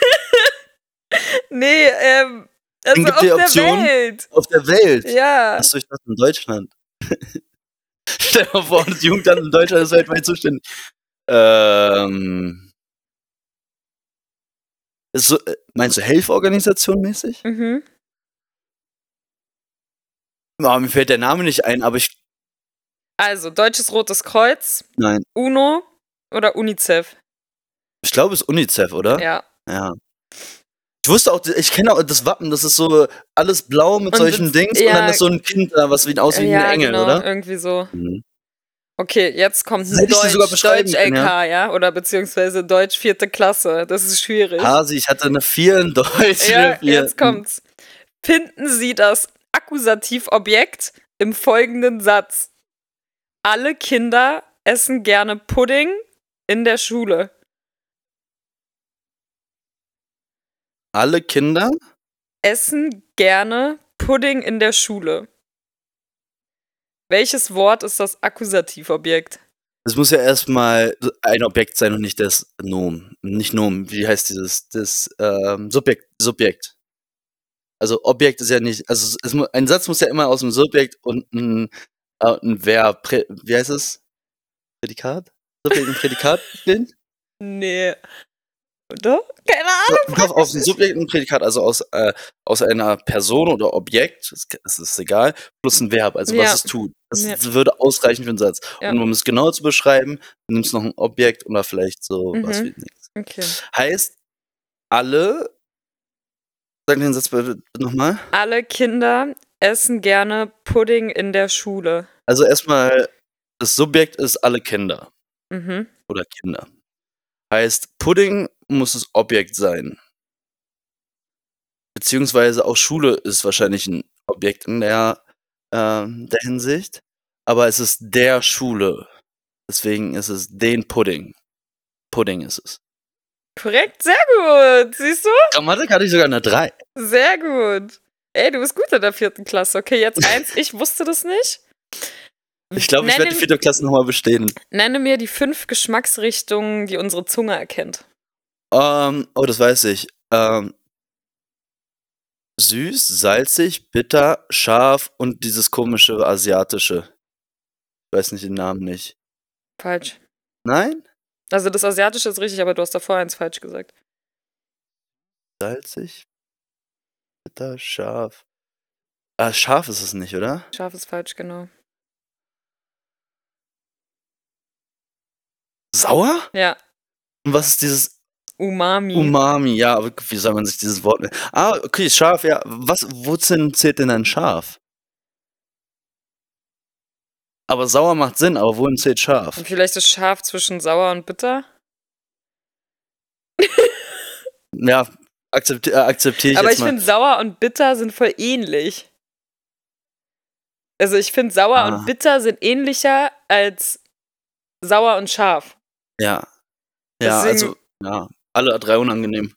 Nee, ähm. Also gibt auf die der Option. Welt. Auf der Welt. Ja. Achso, ich dachte in Deutschland. [LAUGHS] Stell dir vor, das Jugendamt in Deutschland ist weltweit zuständig. Ähm. So, äh, meinst du Hilforganisation mäßig? Mhm. Oh, mir fällt der Name nicht ein, aber ich. Also, Deutsches Rotes Kreuz, Nein. UNO oder UNICEF? Ich glaube, es ist UNICEF, oder? Ja. Ja. Ich wusste auch, ich kenne auch das Wappen, das ist so alles blau mit Und solchen das- Dings und ja. dann ist so ein Kind da, was wie aussieht wie ja, ein Engel, genau, oder? irgendwie so. Mhm. Okay, jetzt kommt sogar Deutsch, Deutsch LK, ja. Oder beziehungsweise Deutsch vierte Klasse. Das ist schwierig. Hasi, ich hatte eine 4 in Deutsch. ja, jetzt kommt's. Finden Sie das Akkusativobjekt im folgenden Satz. Alle Kinder essen gerne Pudding in der Schule. Alle Kinder? Essen gerne Pudding in der Schule. Welches Wort ist das Akkusativobjekt? Es muss ja erstmal ein Objekt sein und nicht das Nomen. Nicht Nomen, wie heißt dieses? Das ähm, Subjekt. Subjekt. Also Objekt ist ja nicht, also es, ein Satz muss ja immer aus dem Subjekt und ein, äh, ein Verb, Prä, wie heißt es? Prädikat? Subjekt und Prädikat [LAUGHS] bestehen? Nee. Oder? Keine Ahnung. Doch, aus dem Subjekt und Prädikat, also aus, äh, aus einer Person oder Objekt, es ist egal, plus ein Verb, also Ja. was es tut. Das Ja. würde ausreichen für einen Satz. Ja. Und um es genau zu beschreiben, nimmst du noch ein Objekt oder vielleicht so was Mhm. wie nichts. Okay. Heißt, alle, sag den Satz nochmal. Alle Kinder essen gerne Pudding in der Schule. Also erstmal, das Subjekt ist alle Kinder Mhm. oder Kinder. Heißt, Pudding muss das Objekt sein. Beziehungsweise auch Schule ist wahrscheinlich ein Objekt in der, ähm, der Hinsicht. Aber es ist der Schule. Deswegen ist es den Pudding. Pudding ist es. Korrekt, sehr gut. Siehst du? Grammatik hatte ich sogar eine 3. Sehr gut. Ey, du bist gut in der vierten Klasse. Okay, jetzt [LAUGHS] eins. Ich wusste das nicht. Ich glaube, ich werde die vierte Klasse nochmal bestehen. Nenne mir die fünf Geschmacksrichtungen, die unsere Zunge erkennt. Ähm, oh, das weiß ich. Ähm, süß, salzig, bitter, scharf und dieses komische asiatische. Ich weiß nicht den Namen nicht. Falsch. Nein? Also das Asiatische ist richtig, aber du hast davor eins falsch gesagt. Salzig, bitter, scharf. Ah, scharf ist es nicht, oder? Scharf ist falsch, genau. Sauer? Ja, Und was ist dieses Umami. Umami? Ja, aber wie soll man sich dieses Wort. Ah, okay, scharf, ja. Was, wozu zählt denn ein scharf? Aber sauer macht Sinn, aber wohin zählt scharf? Und vielleicht ist scharf zwischen sauer und bitter. [LAUGHS] Ja, akzepti äh, akzeptiere ich Aber jetzt ich finde, sauer und bitter sind voll ähnlich. Also ich finde, sauer Ah. und bitter sind ähnlicher als sauer und scharf. Ja. Ja, Deswegen- also, ja, alle drei unangenehm.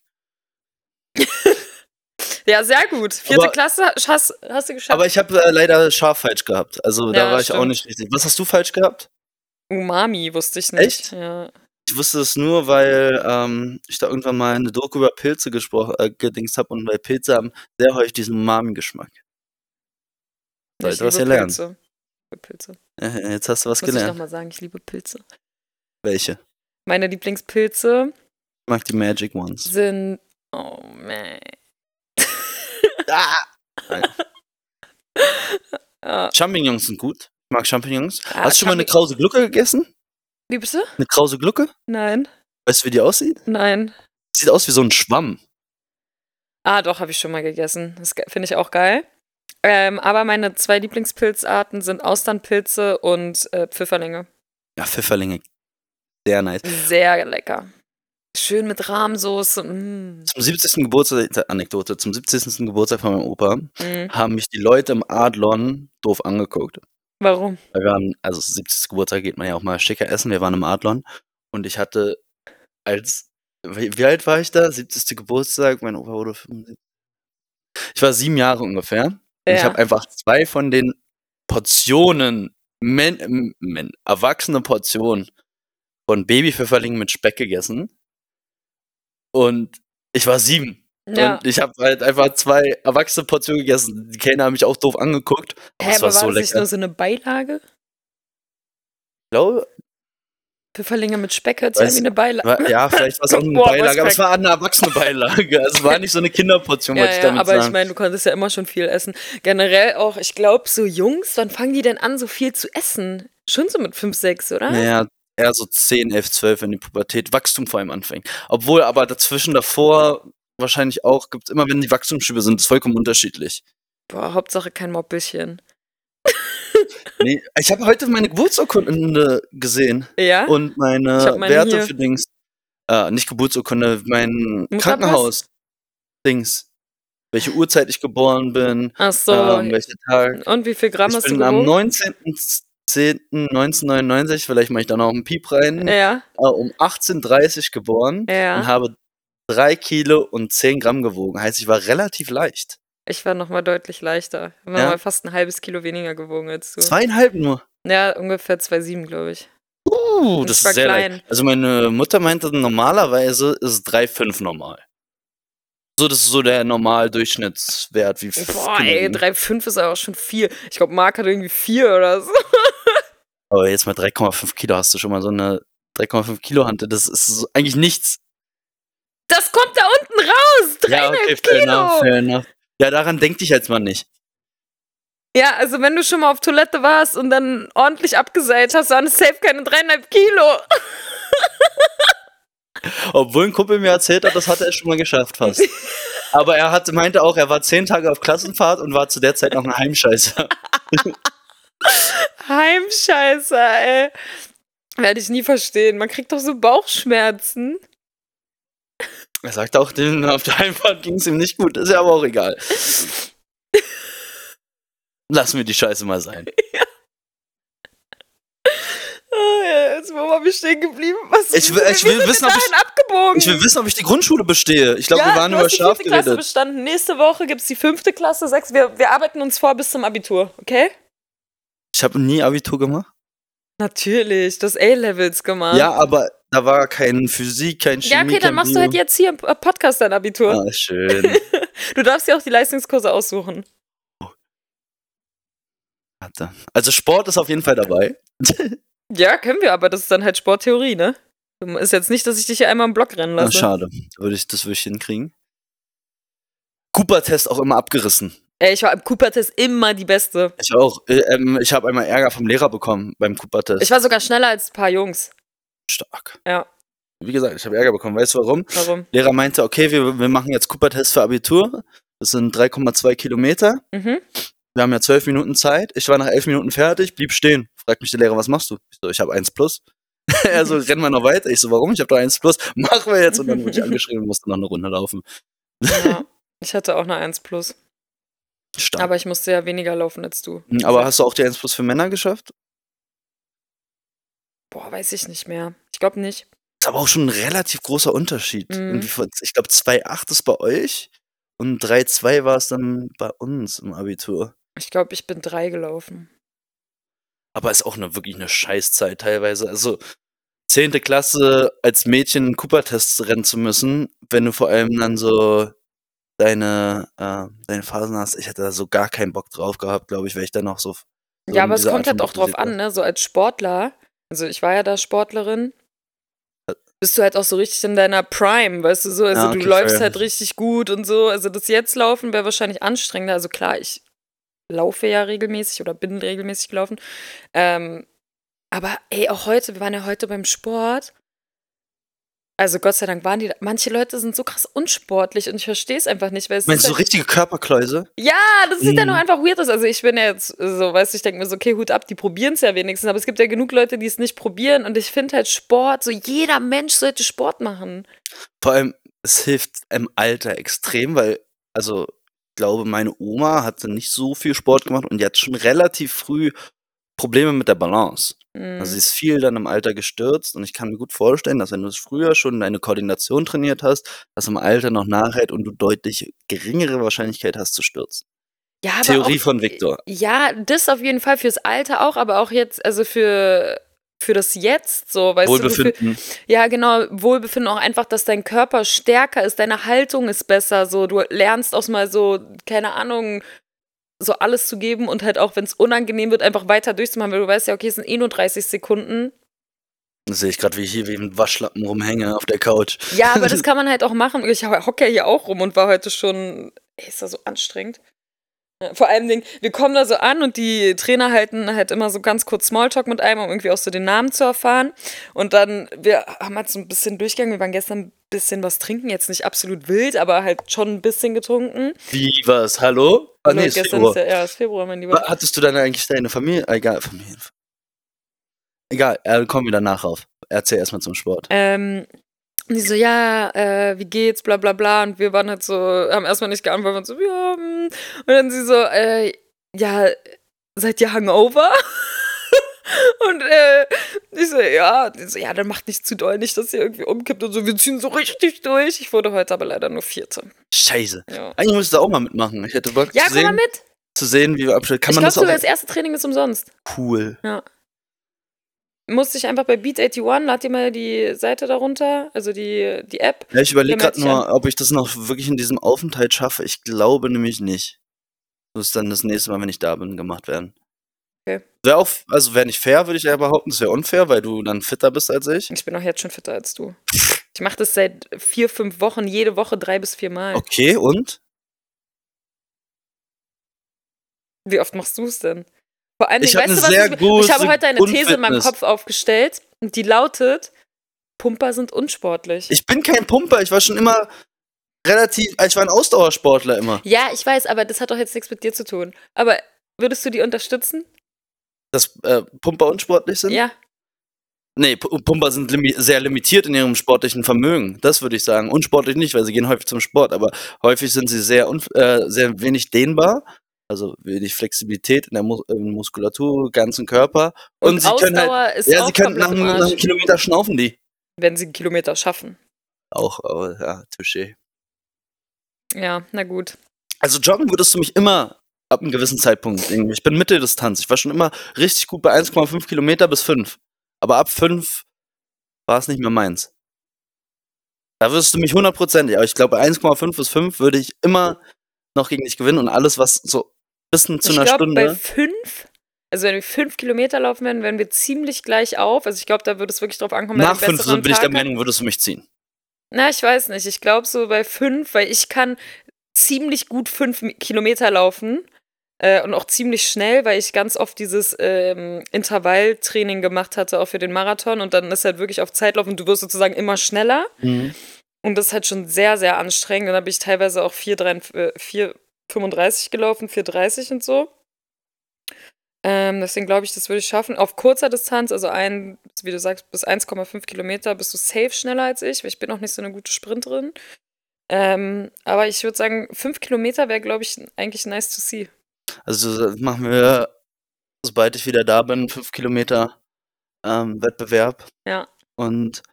Ja, sehr gut. Vierte Aber- Klasse hast, hast du geschafft. Aber ich habe äh, leider scharf falsch gehabt. Also da Ja, war ich auch stimmt. nicht richtig. Was hast du falsch gehabt? Umami wusste ich nicht. Echt? Ja. Ich wusste es nur, weil ähm, ich da irgendwann mal eine Doku über Pilze gesprochen, äh, gedingst habe und weil Pilze haben sehr häufig diesen Umami-Geschmack. Ich Sollte was lernen. Pilze. Ich liebe Pilze. Äh, Jetzt hast du was Muss ich gelernt. nochmal sagen, ich liebe Pilze. Welche? Meine Lieblingspilze Ich mag die Magic Ones. sind. Oh man. Ah! Champignons sind gut. Ich mag Champignons. Ah, Hast du schon mal eine krause Glucke gegessen? Wie bitte? Eine krause Glucke? Nein. Weißt du, wie die aussieht? Nein. Sieht aus wie so ein Schwamm. Ah, doch, habe ich schon mal gegessen. Das finde ich auch geil. Ähm, aber meine zwei Lieblingspilzarten sind Austernpilze und äh, Pfifferlinge. Ja, Pfifferlinge. Sehr nice. Sehr lecker. Schön mit Rahmsoße. Mm. Zum 70. Geburtstag, Anekdote, zum 70. Geburtstag von meinem Opa Mm. haben mich die Leute im Adlon doof angeguckt. Warum? Wir waren, also 70. Geburtstag geht man ja auch mal schicker essen. Wir waren im Adlon und ich hatte als, wie, wie alt war ich da? 70. Geburtstag, mein Opa wurde 75. Ich war sieben Jahre ungefähr. Und ich Ja. habe einfach zwei von den Portionen, men, men, erwachsene Portionen von Babypfifferlingen mit Speck gegessen. Und ich war sieben. Ja. Und ich habe halt einfach zwei erwachsene Portionen gegessen. Die Kellner haben mich auch doof angeguckt. Aber Hä, aber war so das nicht nur so eine Beilage? Ich glaube, Pfifferlinge mit Speck hört sich eine Beilage. Ja, vielleicht war es auch [LAUGHS] eine Boah, Beilage, aber es war eine erwachsene Beilage. Also es war nicht so eine Kinderportion, [LAUGHS] Ja, wollte ich ja, damit aber ich sagen. meine, du konntest ja immer schon viel essen. Generell auch, ich glaube, so Jungs, wann fangen die denn an, so viel zu essen? Schon so mit 5, 6, oder? naja, eher so 10, 11, 12, wenn die Pubertät, Wachstum vor allem anfängt. Obwohl aber dazwischen davor wahrscheinlich auch, gibt es immer, wenn die Wachstumsschübe sind, ist vollkommen unterschiedlich. Boah, Hauptsache kein Mobbüsschen. [LAUGHS] nee, ich habe heute meine Geburtsurkunde gesehen. Ja? Und meine, meine Werte hier. für Dings. Äh, nicht Geburtsurkunde, mein Krankenhaus-Dings. Welche Uhrzeit ich geboren bin. Ach so. Ähm, welche Tag. Und wie viel Gramm ich hast du gewogen? Am 19. 1999, vielleicht mache ich da noch einen Piep rein, ja. Äh, um 18.30 Uhr geboren ja. und habe 3 Kilo und 10 Gramm gewogen. Heißt, ich war relativ leicht. Ich war nochmal deutlich leichter. Ich habe ja. mal fast ein halbes Kilo weniger gewogen als du. Zweieinhalb nur? Ja, ungefähr 2,7, glaube ich. Uh, und das ich ist sehr klein. Leicht. Also meine Mutter meinte, normalerweise ist 3,5 normal. So, das ist so der Normaldurchschnittswert. Wie Boah, ey, 3,5 ist aber auch schon viel. Ich glaube, Marc hat irgendwie 4 oder so. Aber jetzt mal 3,5 Kilo hast du schon mal so eine 3,5 Kilo Hante. Das ist so eigentlich nichts. Das kommt da unten raus! 3,5 Ja, okay, fair Kilo! enough, fair enough. Ja, daran denkt dich jetzt mal nicht. Ja, also wenn du schon mal auf Toilette warst und dann ordentlich abgeseilt hast, waren es safe keine 3,5 Kilo. [LAUGHS] Obwohl ein Kumpel mir erzählt hat, das hat er schon mal geschafft fast. Aber er hat, meinte auch, er war zehn Tage auf Klassenfahrt und war zu der Zeit noch ein Heimscheißer. [LAUGHS] Heimscheißer, ey. Werde ich nie verstehen. Man kriegt doch so Bauchschmerzen. Er sagt auch, den, auf der Heimfahrt ging es ihm nicht gut. Ist ja aber auch egal. Lassen wir die Scheiße mal sein. [LAUGHS] Oh, ja, jetzt wo wir stehen geblieben? Was, Ich will- ich will wissen, ob ich- abgebogen. Ich will wissen, ob ich die Grundschule bestehe. Ich glaube, ja, wir waren über hast die vierte Klasse bestanden. Nächste Woche gibt es die fünfte Klasse, sechs. Wir, wir arbeiten uns vor bis zum Abitur, okay? Ich habe nie Abitur gemacht. Natürlich, du hast A-Levels gemacht. Ja, aber da war kein Physik, kein Chemie, Ja, okay, dann machst du Bio. halt jetzt hier im Podcast dein Abitur. Ah, schön. [LAUGHS] Du darfst dir auch die Leistungskurse aussuchen. Warte. Also Sport ist auf jeden Fall dabei. [LAUGHS] Ja, können wir, aber das ist dann halt Sporttheorie, ne? Ist jetzt nicht, dass ich dich hier einmal im Block rennen Ah, lasse. schade. Da würde ich, das würde ich hinkriegen. Cooper-Test auch immer abgerissen. Ey, ich war im Cooper-Test immer die Beste. Ich auch. Äh, ähm, ich habe einmal Ärger vom Lehrer bekommen beim Cooper-Test. Ich war sogar schneller als ein paar Jungs. Stark. Ja, Wie gesagt, ich habe Ärger bekommen. Weißt du warum? warum? Lehrer meinte, okay, wir, wir machen jetzt Cooper-Test für Abitur. Das sind 3,2 Kilometer. Mhm. Wir haben ja zwölf Minuten Zeit. Ich war nach elf Minuten fertig, blieb stehen. Fragt mich der Lehrer, was machst du? Ich so, ich habe 1 plus. [LAUGHS] er so, rennen wir noch weiter. Ich so, warum? Ich habe doch 1 plus. Machen wir jetzt. Und dann wurde ich angeschrieben und musste noch eine Runde laufen. Ja, [LAUGHS] ich hatte auch eine 1 plus. Stark. Aber ich musste ja weniger laufen als du. Hm, Aber hast du auch die 1 plus für Männer geschafft? Boah, weiß ich nicht mehr. Ich glaube nicht. ist aber auch schon ein relativ großer Unterschied. Mhm. Ich glaube, 2,8 ist bei euch und 3,2 war es dann bei uns im Abitur. Ich glaube, ich bin drei gelaufen. Aber ist auch eine, wirklich eine Scheißzeit teilweise. Also, 10. Klasse als Mädchen einen Cooper-Test rennen zu müssen, wenn du vor allem dann so deine, äh, deine Phasen hast. Ich hätte da so gar keinen Bock drauf gehabt, glaube ich, weil ich dann noch so. so ja, aber es kommt halt auch drauf an, ne? So als Sportler. Also ich war ja da Sportlerin. Bist du halt auch so richtig in deiner Prime, weißt du so? Also Ja, du okay, läufst fair. halt richtig gut und so. Also das jetzt laufen wäre wahrscheinlich anstrengender. Also klar, ich laufe ja regelmäßig oder bin regelmäßig gelaufen. Ähm, aber ey, auch heute, wir waren ja heute beim Sport also Gott sei Dank waren die manche Leute sind so krass unsportlich und ich verstehe es einfach nicht, weil es Meinst du so halt richtige Körperkläuse? Ja, das sieht ja nur Mhm. einfach weird aus. Also, ich bin ja jetzt so weißt du, ich denke mir so: „Okay, Hut ab, die probieren's ja wenigstens.“ Aber es gibt ja genug Leute, die es nicht probieren und ich finde halt Sport so jeder Mensch sollte Sport machen. Vor allem, es hilft im Alter extrem, weil also, ich glaube, meine Oma hatte nicht so viel Sport gemacht und die hat schon relativ früh Probleme mit der Balance. Also, sie Mhm. ist viel dann im Alter gestürzt und ich kann mir gut vorstellen, dass wenn du früher schon deine Koordination trainiert hast, das im Alter noch nachhält und du deutlich geringere Wahrscheinlichkeit hast zu stürzen. Ja, Theorie auch von Viktor. ja, das auf jeden Fall fürs Alter auch, aber auch jetzt also, für für das Jetzt so, weißt du, für Wohlbefinden. ja, genau, Wohlbefinden auch einfach, dass dein Körper stärker ist, deine Haltung ist besser, so. Du lernst auch mal so, keine Ahnung, so alles zu geben und halt auch, wenn's unangenehm wird, einfach weiter durchzumachen, weil du weißt ja, okay, es sind eh nur 30 Sekunden. Das sehe ich grad, wie ich hier wie 'n Waschlappen rumhänge auf der Couch. Ja, aber das [LAUGHS] kann man halt auch machen. Ich hocke ja hier auch rum und war heute schon ey, ist das so anstrengend. Vor allem Dingen, wir kommen da so an und die Trainer halten halt immer so ganz kurz Smalltalk mit einem, um irgendwie auch so den Namen zu erfahren. Und dann wir haben halt so 'n bisschen Durchgang. Wir waren gestern bisschen was trinken, jetzt nicht absolut wild, aber halt schon 'n bisschen getrunken. Wie, was? Hallo? Ah, Hallo, ne, ist gestern Februar. ist ja ja, ist Februar, mein Lieber. Hattest du dann eigentlich deine Familie egal, Familien egal, äh, kommen wir danach rauf. Erzähl erst mal zum Sport. Ähm, und die so: „Ja, äh, wie geht's, bla bla bla.“ Und wir waren halt so haben erst mal nicht geantwortet, waren so: „Ja, hm.“ Und dann sie so: „Äh, ja, seid ihr hungover?“ [LAUGHS] Und, äh, ich so: „Ja.“ Die so: „Ja, dann macht nicht zu doll, nicht, dass ihr irgendwie umkippt und so. Wir ziehen so richtig durch.“ Ich wurde heute aber leider nur Vierte. Scheiße. Ja. Eigentlich müsstest du auch mal mitmachen. Ich hätte Bock Ja, zu komm mal sehen mit. zu sehen, wie wir abschneiden. Kann Ich man glaube das auch sogar, das erste Training ist umsonst. cool. Ja. Musst dich einfach bei Beat81 lad dir mal die Seite da runter, also die die App. Ja, ich überlege sich nur, ob ich das noch wirklich in diesem Aufenthalt schaffe. Ich glaube nämlich nicht. Muss dann das nächste Mal, wenn ich da bin, gemacht werden. Wäre auch also, wäre nicht fair, würde ich eher behaupten. Das wäre unfair, weil du dann fitter bist als ich. Ich bin auch jetzt schon fitter als du. Ich mache das seit 4, 5 Wochen, jede Woche 3 bis 4 Mal. Okay, und? Wie oft machst du's denn? Vor allen Ich Dingen, habe weißt du, was sehr ich ich habe große heute eine These in meinem. Kopf aufgestellt und die lautet: Pumper sind unsportlich. Ich bin kein Pumper, ich war schon immer relativ ich war 'n Ausdauersportler immer. Ja, ich weiß, aber das hat doch jetzt nix mit dir zu tun. Aber würdest du die unterstützen? Dass, äh, Pumper unsportlich sind? Ja. Ne, Pu Pumper sind limi sehr limitiert in ihrem sportlichen Vermögen. Das würde ich sagen. Unsportlich nicht, weil sie gehen häufig zum Sport, aber häufig sind sie sehr äh, sehr wenig dehnbar, also wenig Flexibilität in der Mus äh, Muskulatur, ganzen Körper. Und, Und sie können Ausdauer halt ist ja, sie können nach nach 'nem Arsch. Kilometer schnaufen die. Wenn sie 'n Kilometer schaffen. Auch, aber ja, touché. Ja, na gut. Also, joggen würdest du mich immer ab 'nem gewissen Zeitpunkt irgendwie ich bin Mitteldistanz. Ich war schon immer richtig gut bei 1,5 Kilometer bis 5. Aber ab 5 war's nicht mehr meins. Da würdest du mich hundertprozentig aber ich glaube, bei 1,5 bis 5 würde ich immer noch gegen dich gewinnen und alles, was so bisschen zu Ich 'ner glaube, bei Stunde 5 also, wenn wir 5 Kilometer laufen werden, wären wir ziemlich gleich auf. Also, ich glaube, da würde es wirklich drauf ankommen, nach den 5 besseren so bin ich der. Meinung, würdest du mich ziehen. Na, ich weiß nicht. Ich glaube so bei 5, weil ich kann ziemlich gut 5 m Kilometer laufen, äh, und auch ziemlich schnell, weil ich ganz oft dieses, ähm, Intervalltraining gemacht hatte, auch für den Marathon und dann ist halt wirklich auf Zeitlauf und du wirst sozusagen immer schneller. Mhm. Und das ist halt schon sehr, sehr anstrengend. Und dann bin ich teilweise auch 4,3 äh, 4,35 gelaufen, 4,30 und so. Ähm, deswegen glaube ich, das würde ich schaffen. Auf kurzer Distanz, also ein wie du sagst, bis 1,5 Kilometer bist du safe schneller als ich, weil ich bin auch nicht so 'ne gute Sprinterin. Ähm, aber ich würde sagen, 5 Kilometer wäre, glaube ich, eigentlich nice to see. Also, machen wir, sobald ich wieder da bin, 5 Kilometer, ähm, Wettbewerb. Ja. Und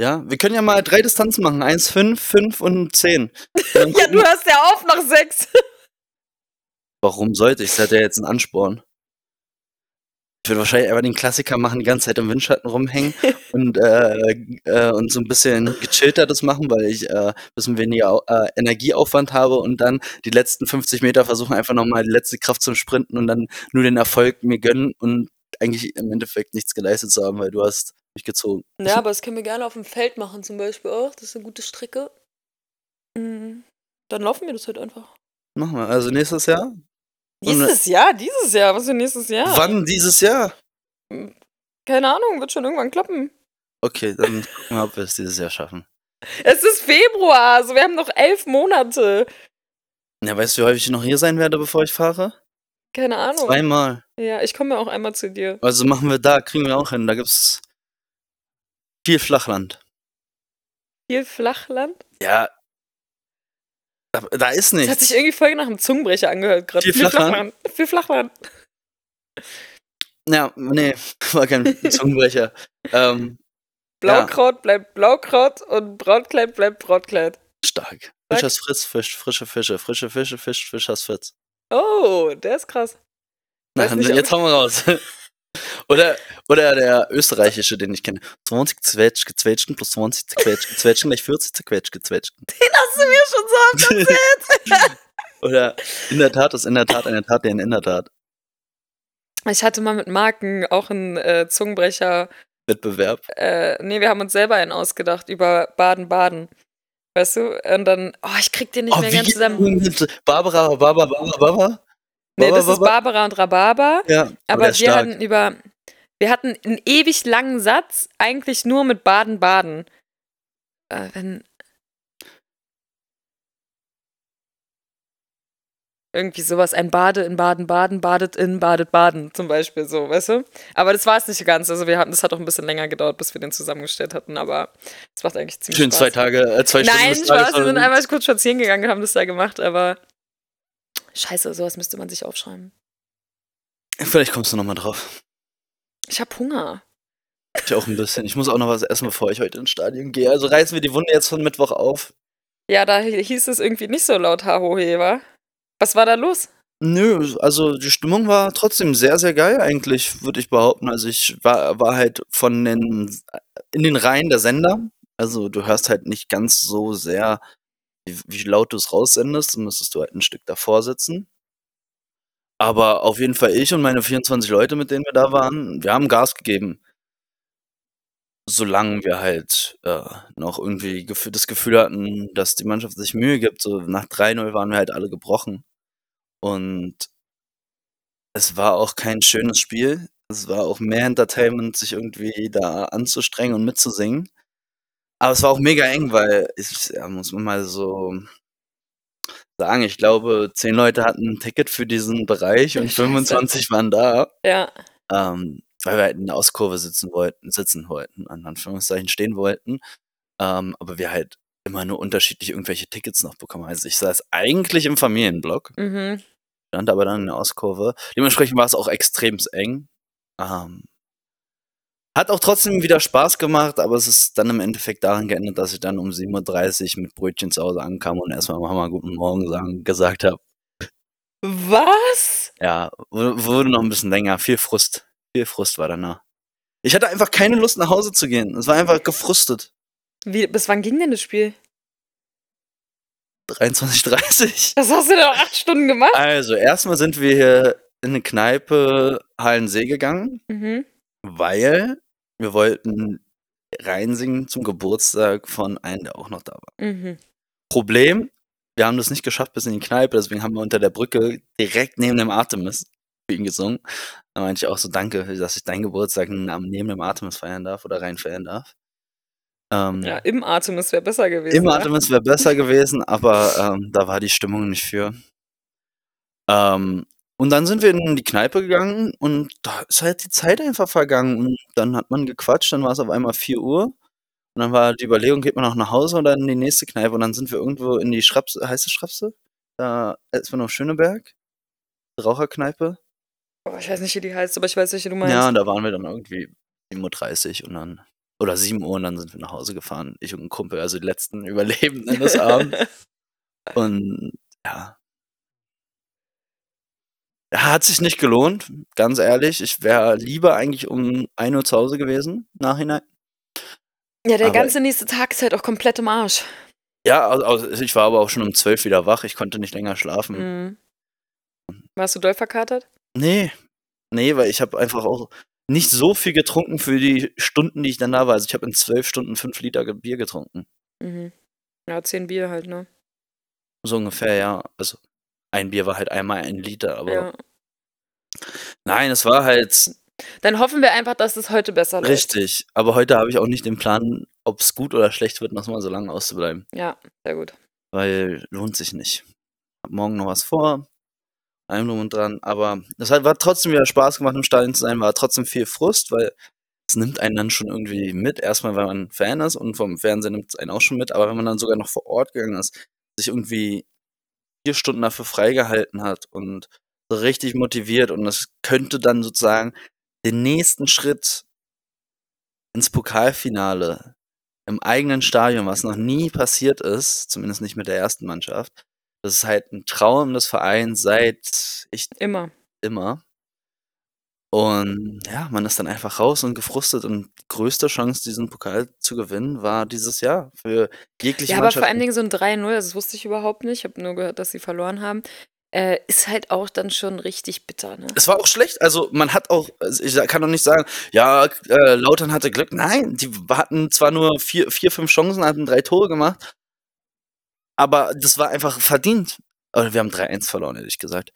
ja, wir können ja mal 3 Distanzen machen. 1, 5, 5 und 10. Und [LAUGHS] dann Ja, du hörst ja auf nach 6. Warum sollte ich? Das hat ja jetzt 'n Ansporn. Ich würde wahrscheinlich einfach den Klassiker machen, die ganze Zeit im Windschatten rumhängen [LAUGHS] und, äh, äh, und so 'n bisschen gechillter das machen, weil ich, äh, bisschen weniger äh, Energieaufwand habe und dann die letzten 50 Meter versuchen, einfach noch mal die letzte Kraft zum Sprinten und dann nur den Erfolg mir gönnen und eigentlich im Endeffekt nichts geleistet zu haben, weil du hast mich gezogen. Ja, aber das können wir gerne aufm Feld machen zum Beispiel auch. Das ist 'ne gute Strecke. Mhm. Dann laufen wir das halt einfach. Machen wir. Also, nächstes Jahr? Dieses Jahr, dieses Jahr, was für nächstes Jahr? Wann dieses Jahr? Keine Ahnung, wird schon irgendwann klappen. Okay, dann gucken wir, ob wir es dieses Jahr schaffen. Es ist Februar, also wir haben noch elf Monate. Ja, weißt du, wie häufig ich noch hier sein werde, bevor ich fahre? Keine Ahnung. Zweimal. Ja, ich komme ja auch einmal zu dir. Also machen wir da, kriegen wir auch hin. Da gibt's viel Flachland. Viel Flachland? Ja. Da, da ist Das hat nichts. sich irgendwie voll nach einem Zungenbrecher angehört gerade. Viel Flachland? Viel Flachland. Ja, nee, [LAUGHS] war kein [LAUGHS] Zungenbrecher. ähm, Blaukraut bleibt Blaukraut und Brautkleid bleibt Brautkleid. stark. Fisch hast Fritz, Fisch, frische Fische, frische Fische, Fisch, Fisch hast Fritz. Oh, der ist krass. Ob jetzt hauen wir raus. [LAUGHS] oder, oder der österreichische, den ich kenne. 20 Zwetsch gezwetschgen plus 20 zerquetsch gezwetschgen gleich 40 zerquetsch gezwetschgen. [LAUGHS] Den hast du mir schon so oft erzählt. [LAUGHS] Oder in der Tat ist in der Tat eine Tat, der in der Tat. Ich hatte mal mit Marken auch einen äh, Zungenbrecher. Wettbewerb. Äh, nee, wir haben uns selber einen ausgedacht über Baden-Baden. Weißt du? Und dann, oh, ich krieg den nicht Oh, mehr ganz zusammen. Barbara, Barbara, Barbara, Barbara? Nee, das ist Barbara? Und Rhabarber. Ja, Aber wir stark. hatten über. Wir hatten einen ewig langen Satz, eigentlich nur mit Baden-Baden. Äh, wenn. Irgendwie sowas, ein Bade in Baden-Baden, badet in Badet-Baden zum Beispiel, so, weißt du? Aber das war es nicht ganz. Also, wir hatten, das hat auch ein bisschen länger gedauert, bis wir den zusammengestellt hatten, aber es macht eigentlich ziemlich Schön Spaß. zwei Tage, äh, zwei Stunden Nein, des Tages Spaß, wir sind einmal kurz spazieren gegangen und haben das da gemacht, aber. Scheiße, sowas müsste man sich aufschreiben. Vielleicht kommst du nochmal drauf. Ich hab Hunger. Ich auch ein bisschen. Ich muss auch noch was essen, bevor ich heute ins Stadion gehe. Also reißen wir die Wunde jetzt von Mittwoch auf. Ja, da hieß es irgendwie nicht so laut Hahohe, wa? Was war da los? Nö, also die Stimmung war trotzdem sehr, sehr geil eigentlich, würde ich behaupten. Also ich war, war halt von den, in den Reihen der Sender. Also du hörst halt nicht ganz so sehr, wie, laut du es raussendest. Dann müsstest du halt ein Stück davor sitzen. Aber auf jeden Fall ich und meine 24 Leute, mit denen wir da waren, wir haben Gas gegeben. Solange wir halt äh, noch irgendwie gef- das Gefühl hatten, dass die Mannschaft sich Mühe gibt. So nach 3-0 waren wir halt alle gebrochen. Und es war auch kein schönes Spiel. Es war auch mehr Entertainment, sich irgendwie da anzustrengen und mitzusingen. Aber es war auch mega eng, weil ich, ja, muss man mal so sagen, ich glaube, zehn Leute hatten ein Ticket für diesen Bereich und Scheiße. 25 waren da, Ja. ähm, weil wir halt in der Auskurve sitzen wollten, sitzen wollten, an Anführungszeichen stehen wollten. Ähm, aber wir halt immer nur unterschiedlich irgendwelche Tickets noch bekommen. Also ich saß eigentlich im Familienblock Mhm. stand aber dann in der Auskurve. Dementsprechend war es auch extrem eng. Ähm, hat auch trotzdem wieder Spaß gemacht, aber es ist dann im Endeffekt daran geendet, dass ich dann um 7.30 Uhr mit Brötchen zu Hause ankam und erstmal Mama guten Morgen sagen, gesagt habe. Was? Ja, wu- wurde noch ein bisschen länger. Viel Frust. Viel Frust war danach. Ich hatte einfach keine Lust nach Hause zu gehen. Es war einfach gefrustet. Wie, bis wann ging denn das Spiel? 23.30 [LAUGHS] Das hast du denn auch acht Stunden gemacht? Also, erstmal sind wir hier in eine Kneipe Hallensee gegangen. Mhm. weil wir wollten reinsingen zum Geburtstag von einem, der auch noch da war. Mhm. Problem, wir haben das nicht geschafft bis in die Kneipe, deswegen haben wir unter der Brücke direkt neben dem Artemis für ihn gesungen. Da meinte ich auch so, danke, dass ich deinen Geburtstag neben dem Artemis feiern darf oder rein feiern darf. Ähm, Ja, im Artemis wäre besser gewesen. Im ja? Artemis wäre besser gewesen, aber ähm, da war die Stimmung nicht für. Ähm, und dann sind wir in die Kneipe gegangen und da ist halt die Zeit einfach vergangen. Und dann hat man gequatscht, dann war es auf einmal 4 Uhr. Und dann war die Überlegung, geht man noch nach Hause oder in die nächste Kneipe. Und dann sind wir irgendwo in die Schrapse, heißt es Schrapse? Da ist man auf Schöneberg. Raucherkneipe. Oh, ich weiß nicht, wie die heißt, aber ich weiß, welche du meinst. Ja, und da waren wir dann irgendwie 7.30 Uhr und dann, oder 7 Uhr und dann sind wir nach Hause gefahren. Ich und ein Kumpel, also die letzten [LAUGHS] Überlebenden des Abends. [LAUGHS] Und ja. Hat sich nicht gelohnt, ganz ehrlich. Ich wäre lieber eigentlich um 1 Uhr zu Hause gewesen, nachhinein. ja, der aber- ganze nächste Tag ist halt auch komplett im Arsch. Ja, also, also ich war aber auch schon um 12 wieder wach. Ich konnte nicht länger schlafen. Mhm. Warst du doll verkatert? Nee, nee, weil ich habe einfach auch nicht so viel getrunken für die Stunden, die ich dann da war. Also ich habe in 12 Stunden 5 Liter Bier getrunken. Mhm. Ja, zehn Bier halt, ne? So ungefähr, ja. Also ein Bier war halt einmal ein Liter, aber Ja. nein, es war halt Dann hoffen wir einfach, dass es heute besser läuft. richtig. Aber heute habe ich auch nicht den Plan, ob es gut oder schlecht wird, noch mal so lange auszubleiben, Ja, sehr gut. weil lohnt sich nicht. Hab morgen noch was vor, allem drum und dran, aber es hat war trotzdem wieder Spaß gemacht, im Stadion zu sein, war trotzdem viel Frust, weil es nimmt einen dann schon irgendwie mit. Erstmal, weil man Fan ist und vom Fernsehen nimmt es einen auch schon mit, aber wenn man dann sogar noch vor Ort gegangen ist, sich irgendwie 4 Stunden dafür freigehalten hat und so richtig motiviert und das könnte dann sozusagen den nächsten Schritt ins Pokalfinale im eigenen Stadion, was noch nie passiert ist, zumindest nicht mit der ersten Mannschaft. Das ist halt 'n Traum des Vereins seit echt Immer. immer. Und ja, man ist dann einfach raus und gefrustet und die größte Chance, diesen Pokal zu gewinnen, war dieses Jahr für jegliche Ja, aber vor allen. Dingen so 'n 3:0, also das wusste ich überhaupt nicht. Ich habe nur gehört, dass sie verloren haben. Äh, ist halt auch dann schon richtig bitter, ne? Es war auch schlecht. Also, man hat auch also, ich kann doch nicht sagen: „Ja, äh, Lautern hatte Glück.“ Nein, die hatten zwar nur 4 4, 5 Chancen, hatten 3 Tore gemacht aber das war einfach verdient. Oder wir haben 3:1 verloren, ehrlich gesagt.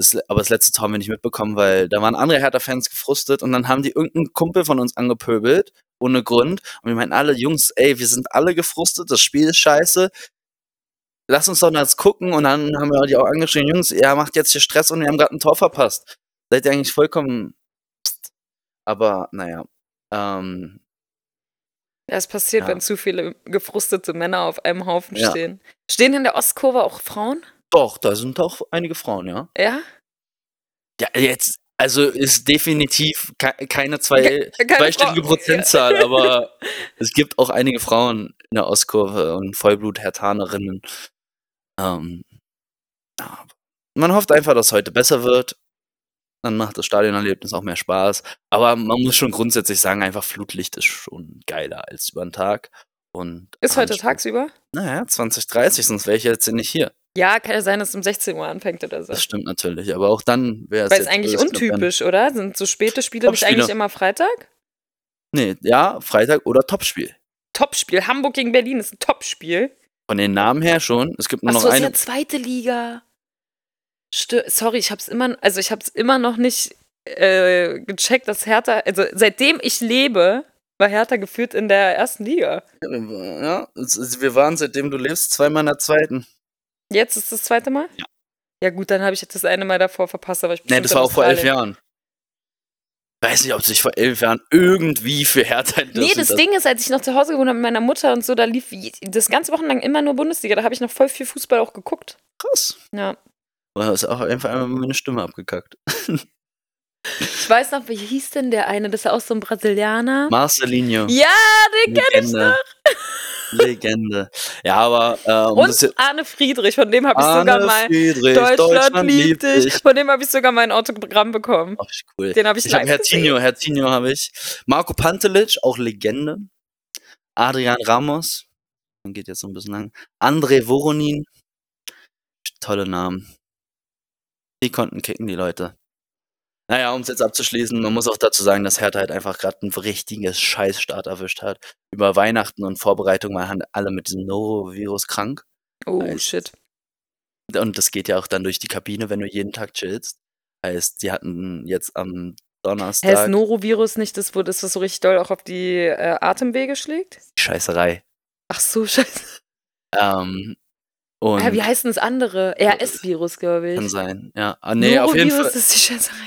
Das aber das letzte Tor haben wir nicht mitbekommen, weil da waren andere Hertha-Fans gefrustet und dann haben die irgend 'n Kumpel von uns angepöbelt, ohne Grund. Und wir meinten alle: „Jungs, ey, wir sind alle gefrustet, das Spiel ist scheiße. Lass uns doch mal jetzt gucken.“ Und dann haben wir die auch angeschrien: „Jungs, ihr macht jetzt hier Stress und wir haben grad 'n Tor verpasst. Seid ihr eigentlich vollkommen Psst.“ Aber na ja, ähm Ja, es passiert, Ja. wenn zu viele gefrustete Männer auf einem Haufen Ja. stehen. Stehen in der Ostkurve auch Frauen? Doch, da sind auch einige Frauen, ja. Ja? Ja, jetzt also, ist definitiv kei keine zwei Ke keine zweistellige Frau ja. Prozentzahl, aber [LAUGHS] es gibt auch einige Frauen in der Ostkurve und Vollblut-Herthanerinnen. Ähm, ja, man hofft einfach, dass heute besser wird. Dann macht das Stadionerlebnis auch mehr Spaß. Aber man muss schon grundsätzlich sagen, einfach Flutlicht ist schon geiler als über 'n Tag und Ist heute tagsüber? Na ja, 20:30, sonst wäre ich jetzt nicht hier. Ja, kann ja sein, dass es um 16 Uhr anfängt oder so. Das stimmt natürlich, aber auch dann wäre es Weil ist jetzt eigentlich untypisch, oder? Sind so späte Spiele nicht eigentlich immer Freitag? Ne, ja, Freitag oder Topspiel. Topspiel. Hamburg gegen Berlin ist 'n Topspiel. Von den Namen her schon. Es gibt nur Ach noch so, ist eine ja 2. Liga. Stö sorry, ich habe es immer also, ich habe es immer noch nicht, äh, gecheckt, dass Hertha also, seitdem ich lebe, war Hertha geführt in der 1. Liga. Ja, es ist wir waren, seitdem du lebst, zweimal in der 2. Jetzt ist das 2. Mal? Ja. Ja gut, dann habe ich jetzt das eine Mal davor verpasst, war ich Ne, bestimmt das war auch vor 11 Australien. Jahren. Weiß nicht, ob sich vor 11 Jahren irgendwie für Hertha interessiert das hat. Ding ist, als ich noch zu Hause gewohnt habe mit meiner Mutter und so, da lief das ganze Wochenlang immer nur Bundesliga. Da habe ich noch voll viel Fußball auch geguckt. Krass. Ja. Du hast auch einfach einmal meine Stimme abgekackt. [LAUGHS] Ich weiß noch, wie hieß denn der eine? Das ist ja auch so 'n Brasilianer. Marcelinho. Ja, den kenne ich noch. Legende. Ja, aber, äh, um Und Arne Friedrich, von dem habe ich sogar Friedrich, Deutschland Deutschland liebt dich. Von dem habe ich sogar mal 'n Autogramm bekommen. Ach, cool. Den habe ich Ich live gesehen. Herzinho, Herzinho habe ich. Marco Pantelic, auch Legende. Adrian Ramos, geht jetzt so 'n bisschen lang. André Voronin. Tolle Namen. Die konnten kicken, die Leute. Na ja, um's jetzt abzuschließen, man muss auch dazu sagen, dass Hertha halt einfach grad 'n richtiges Scheißstart erwischt hat. Über Weihnachten und Vorbereitung waren alle mit diesem Norovirus krank. Oh, Heißt shit. und das geht ja auch dann durch die Kabine, wenn du jeden Tag chillst. Heißt, die hatten jetzt am Donnerstag Norovirus nicht das, wo das so richtig doll auch auf die, äh, Atemwege schlägt? Scheißerei. Ach so, [LAUGHS] Scheiße. Ähm, Hä, wie und heißt denn das andere? RS-Virus, glaube kann ich. sein, ja. Ah, ne, auf jeden Fall ist die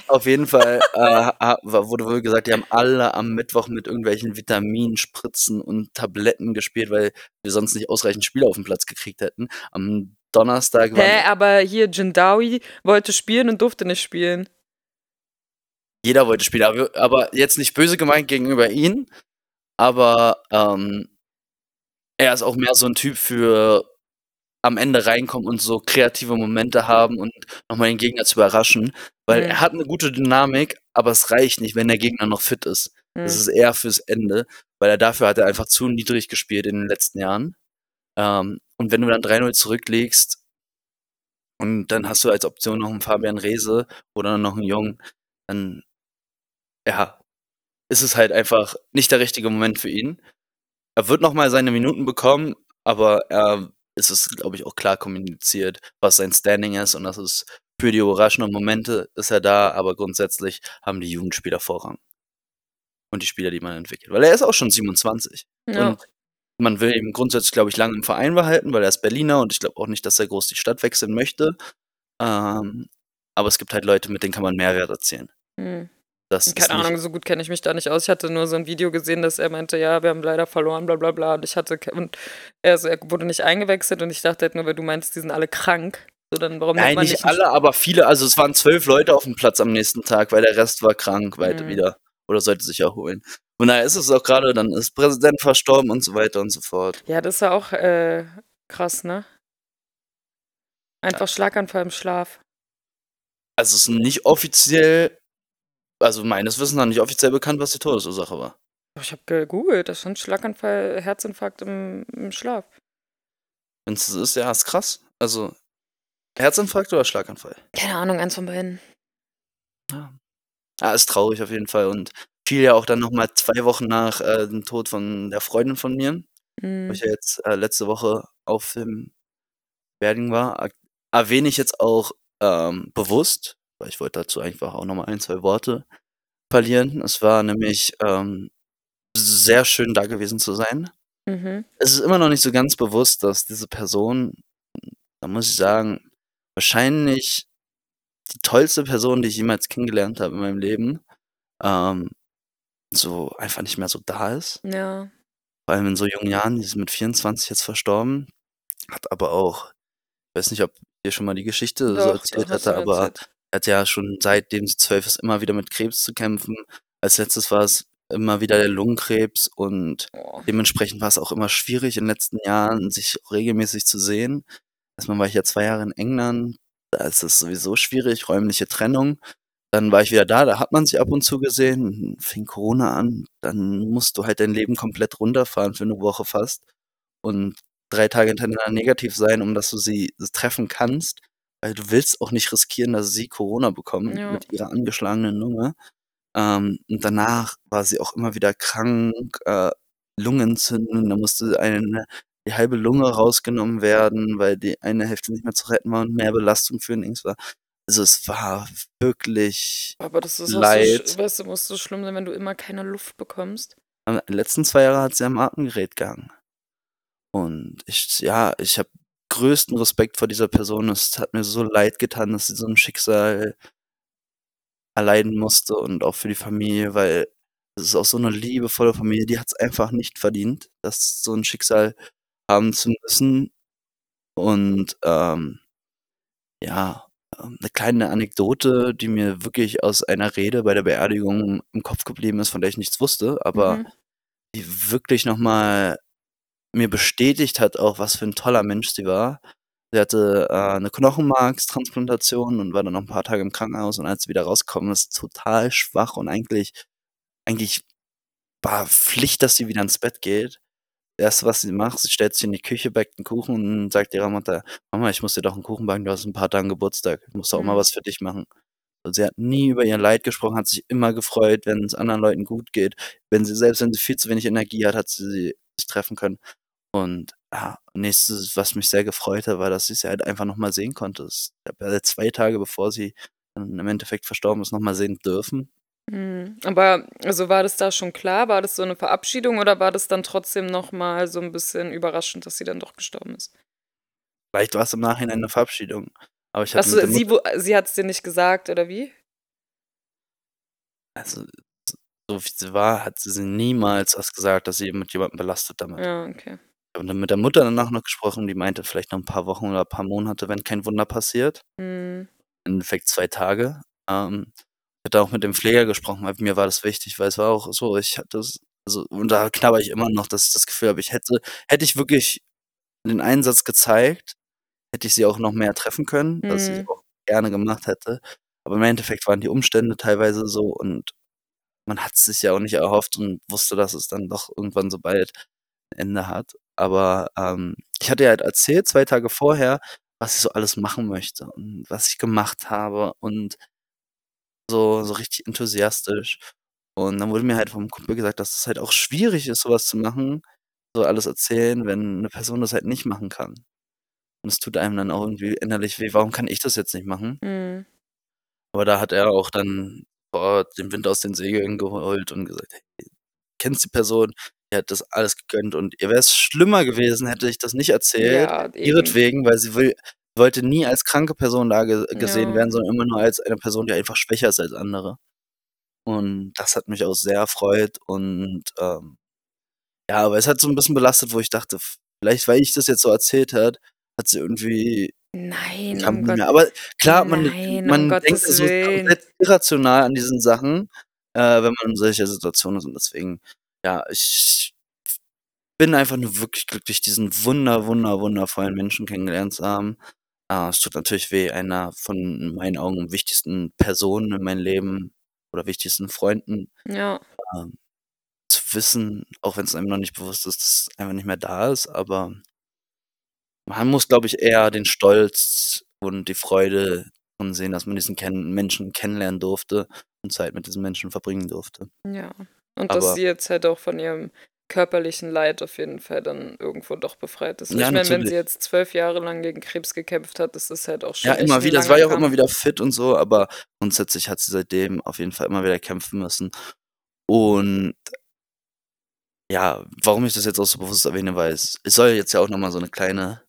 auf jeden Fall, äh, wurde wohl gesagt, die haben alle am Mittwoch mit irgendwelchen Vitaminspritzen und Tabletten gespielt, weil wir sonst nicht ausreichend Spieler aufm Platz gekriegt hätten. Am Donnerstag waren Hä, aber hier Jindawi wollte spielen und durfte nicht spielen. Jeder wollte spielen, aber aber jetzt nicht böse gemeint gegenüber ihm, aber, ähm, er ist auch mehr so 'n Typ für am Ende reinkommen und so kreative Momente haben und noch mal den Gegner zu überraschen, weil Mhm. er hat 'ne gute Dynamik, aber es reicht nicht, wenn der Gegner noch fit ist. Das Mhm. ist eher fürs Ende, weil er dafür hat er einfach zu niedrig gespielt in den letzten Jahren. Ähm, und wenn du dann 3:0 zurückliegst und dann hast du als Option noch 'n Fabian Reese oder noch 'n Jung, dann ja, ist es halt einfach nicht der richtige Moment für ihn. Er wird noch mal seine Minuten bekommen, aber er ist es, glaube ich, auch klar kommuniziert, was sein Standing ist und das ist für die überraschenden Momente ist er da, aber grundsätzlich haben die Jugendspieler Vorrang. Und die Spieler, die man entwickelt. Weil er ist auch schon 27. Ja. Und man will ihn grundsätzlich, glaube ich, lange im Verein behalten, weil er ist Berliner und ich glaube auch nicht, dass er groß die Stadt wechseln möchte. Ähm, aber es gibt halt Leute, mit denen kann man Mehrwert erzielen. Hm. Das Keine Ahnung, so gut kenne ich mich da nicht aus. Ich hatte nur so ein Video gesehen, dass er meinte, ja, wir haben leider verloren, bla bla bla. Und ich hatte und er, also, er wurde nicht eingewechselt und ich dachte halt nur, weil du meinst, die sind alle krank. So, dann warum Nein, nicht, nicht alle, aber viele. Also es waren zwölf Leute auf dem Platz am nächsten Tag, weil der Rest war krank weiter mhm. wieder oder sollte sich erholen. Und daher ist es auch gerade, dann ist Präsident verstorben und so weiter und so fort. Ja, das ist ja auch äh, krass, ne? Einfach ja. Schlaganfall im Schlaf. Also es ist nicht offiziell also meines Wissens nach nicht offiziell bekannt, was die Todesursache war. Ich habe gegoogelt, das stand Schlaganfall, Herzinfarkt im, im Schlaf. Wenn es ist, ja, ist krass. Also Herzinfarkt oder Schlaganfall? Keine Ahnung, eins von beiden. Ja. ja, ist traurig auf jeden Fall und fiel ja auch dann nochmal zwei Wochen nach äh, dem Tod von der Freundin von mir, mhm. wo ich ja jetzt äh, letzte Woche auf dem Wedding war, erwähne ich jetzt auch ähm, bewusst, ich wollte dazu einfach auch nochmal ein, zwei Worte verlieren. Es war nämlich ähm, sehr schön da gewesen zu sein. Mhm. Es ist immer noch nicht so ganz bewusst, dass diese Person, da muss ich sagen, wahrscheinlich die tollste Person, die ich jemals kennengelernt habe in meinem Leben, ähm, so einfach nicht mehr so da ist. Ja. Vor allem in so jungen Jahren, die ist mit 24 jetzt verstorben, hat aber auch, ich weiß nicht, ob ihr schon mal die Geschichte doch, so erzählt hatte, aber erzählt hat ja schon seitdem sie zwölf ist immer wieder mit Krebs zu kämpfen. Als letztes war es immer wieder der Lungenkrebs und oh. dementsprechend war es auch immer schwierig in den letzten Jahren, sich regelmäßig zu sehen. Erstmal war ich ja zwei Jahre in England, da ist es sowieso schwierig, räumliche Trennung. Dann war ich wieder da, da hat man sich ab und zu gesehen, fing Corona an, dann musst du halt dein Leben komplett runterfahren für eine Woche fast und drei Tage hintereinander negativ sein, um dass du sie treffen kannst weil du willst auch nicht riskieren, dass sie Corona bekommen ja. mit ihrer angeschlagenen Lunge. Ähm, und danach war sie auch immer wieder krank, äh, Lungenentzündung, da musste eine, die halbe Lunge rausgenommen werden, weil die eine Hälfte nicht mehr zu retten war und mehr Belastung für den war. Also es war wirklich Aber das ist Leid. So, weißt du, muss so schlimm sein, wenn du immer keine Luft bekommst. Aber die letzten zwei Jahre hat sie am Atemgerät gegangen. Und ich, ja, ich habe größten Respekt vor dieser Person. Es hat mir so leid getan, dass sie so ein Schicksal erleiden musste und auch für die Familie, weil es ist auch so eine liebevolle Familie, die hat es einfach nicht verdient, das so ein Schicksal haben zu müssen. Und ähm, ja, eine ähm, kleine Anekdote, die mir wirklich aus einer Rede bei der Beerdigung im Kopf geblieben ist, von der ich nichts wusste, aber mhm. die wirklich nochmal mir bestätigt hat auch, was für ein toller Mensch sie war. Sie hatte äh, 'ne Knochenmarkstransplantation und war dann noch ein paar Tage im Krankenhaus und als sie wieder rausgekommen ist, total schwach und eigentlich eigentlich war Pflicht, dass sie wieder ins Bett geht. Das Erste, was sie macht, sie stellt sich in die Küche, backt einen Kuchen und sagt ihrer Mutter: „Mama, ich muss dir doch einen Kuchen backen, du hast in 'n paar Tagen Geburtstag. Ich muss doch auch mal mhm. was für dich machen.“ Und sie hat nie über ihr Leid gesprochen, hat sich immer gefreut, wenn es anderen Leuten gut geht. Wenn sie selbst wenn sie viel zu wenig Energie hat, hat sie sie sich treffen können. Und ja, nächstes, was mich sehr gefreut hat, war, dass ich sie halt einfach noch mal sehen konnte. Ich habe ja zwei Tage, bevor sie dann im Endeffekt verstorben ist, noch mal sehen dürfen. Mhm. Aber also war das da schon klar? War das so eine Verabschiedung oder war das dann trotzdem noch mal so ein bisschen überraschend, dass sie dann doch gestorben ist? Vielleicht war es im Nachhinein eine Verabschiedung, aber ich hatte sie sie hat's dir nicht gesagt oder wie? Also, so wie sie war, hat sie niemals was gesagt, dass sie mit jemandem belastet damit. Ja, okay. Und dann mit der Mutter danach noch gesprochen, die meinte, vielleicht noch ein paar Wochen oder ein paar Monate, wenn kein Wunder passiert. Mhm. Im Endeffekt zwei Tage. Ähm, ich hatte auch mit dem Pfleger gesprochen, weil mir war das wichtig, weil es war auch so, ich hatte das, also, und da knabber ich immer noch, dass ich das Gefühl habe, ich hätte, hätte ich wirklich den Einsatz gezeigt, hätte ich sie auch noch mehr treffen können, was ich mhm. auch gerne gemacht hätte. Aber im Endeffekt waren die Umstände teilweise so und man hat es sich ja auch nicht erhofft und wusste, dass es dann doch irgendwann so bald ein Ende hat. Aber ähm, ich hatte ja halt erzählt, zwei Tage vorher, was ich so alles machen möchte und was ich gemacht habe und so, so richtig enthusiastisch. Und dann wurde mir halt vom Kumpel gesagt, dass es halt auch schwierig ist, sowas zu machen, so alles erzählen, wenn eine Person das halt nicht machen kann. Und es tut einem dann auch irgendwie innerlich weh. Warum kann ich das jetzt nicht machen? Mhm. Aber da hat er auch dann, boah, den Wind aus den Segeln geholt und gesagt: „Hey, kennst die Person, die hat das alles gegönnt und ihr wäre es schlimmer gewesen, hätte ich das nicht erzählt, Ja, eben. ihretwegen, weil sie will wollte nie als kranke Person da ge gesehen Ja. werden, sondern immer nur als eine Person, die einfach schwächer ist als andere.“ Und das hat mich auch sehr erfreut und, ähm ja, aber es hat so 'n bisschen belastet, wo ich dachte, vielleicht, weil ich das jetzt so erzählt hat, hat sie irgendwie Nein, um Gott mehr. Aber klar, man nein, um man denkt Gottes so komplett irrational an diesen Sachen, äh, wenn man in solcher Situation ist und deswegen, ja, ich bin einfach nur wirklich glücklich, diesen wunder wunder wundervollen Menschen kennengelernt zu haben. Ah, es tut natürlich weh, einer von in meinen Augen wichtigsten Personen in meinem Leben oder wichtigsten Freunden, Ja. ähm, zu wissen, auch wenn's einem noch nicht bewusst ist, dass er einfach nicht mehr da ist, aber man muss, glaube ich, eher den Stolz und die Freude drin sehen, dass man diesen kenn Menschen kennenlernen durfte und Zeit mit diesen Menschen verbringen durfte. Ja. Und dass Aber sie jetzt halt auch von ihrem körperlichen Leid auf jeden Fall dann irgendwo doch befreit ist. Ja, ich meine, wenn sie jetzt 12 Jahre lang gegen Krebs gekämpft hat, das ist halt auch Ja, schon echt immer wieder. Langer war ja auch immer wieder fit und so, aber grundsätzlich hat sie seitdem auf jeden Fall immer wieder kämpfen müssen. Und ja, warum ich das jetzt auch so bewusst erwähne, weil es es soll jetzt ja auch noch mal so 'ne kleine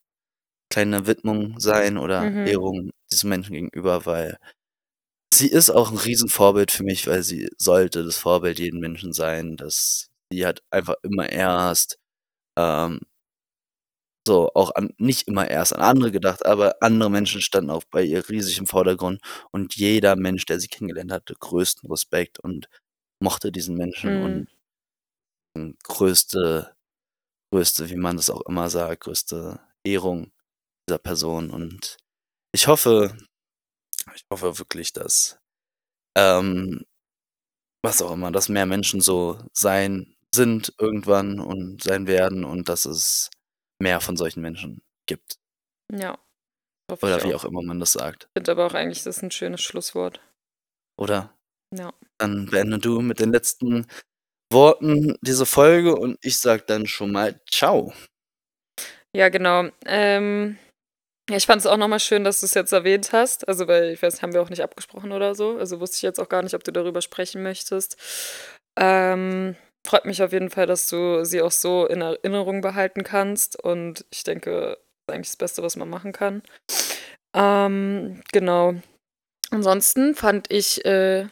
kleine Widmung sein oder Mhm. Ehrung diesem Menschen gegenüber, weil sie ist auch 'n Riesenvorbild für mich, weil sie sollte das Vorbild jeden Menschen sein, dass sie hat einfach immer erst, ähm so auch an nicht immer erst an andere gedacht, aber andere Menschen standen auch bei ihr riesig im Vordergrund und jeder Mensch, der sie kennengelernt hatte, größten Respekt und mochte diesen Menschen Mhm. und hm, größte größte, wie man das auch immer sagt, größte Ehrung dieser Person. Und ich hoffe ich hoffe wirklich, dass, ähm was auch immer, dass mehr Menschen so sein sind irgendwann und sein werden und dass es mehr von solchen Menschen gibt. Ja, hoffe Oder ich wie auch. auch immer man das sagt. Finde aber auch eigentlich, das ist 'n schönes Schlusswort. Oder? Ja. Dann beende du mit den letzten Worten diese Folge und ich sage dann schon mal tschau. Ja, genau. Ähm, ja, ich fand's auch noch mal schön, dass du's jetzt erwähnt hast. Also, weil ich weiß haben wir auch nicht abgesprochen oder so. Also, wusste ich jetzt auch gar nicht, ob du darüber sprechen möchtest. Ähm, freut mich auf jeden Fall, dass du sie auch so in Erinnerung behalten kannst und ich denke, ist eigentlich das Beste, was man machen kann. Ähm, genau. Ansonsten fand ich, äh,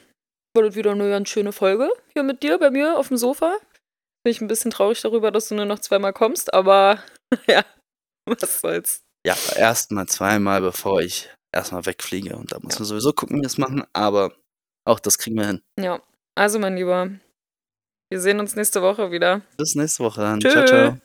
war das wieder 'ne ganz schöne Folge hier mit dir bei mir aufm Sofa. Bin ich 'n bisschen traurig darüber, dass du nur noch zweimal kommst, aber [LAUGHS] ja, was soll's. Ja, erst mal zweimal, bevor ich erst mal wegfliege und da muss Ja. man sowieso gucken, wie wir's machen, aber auch das kriegen wir hin. Ja, also, mein Lieber, wir sehen uns nächste Woche wieder. Bis nächste Woche dann. Tschau, Tschü. tschau.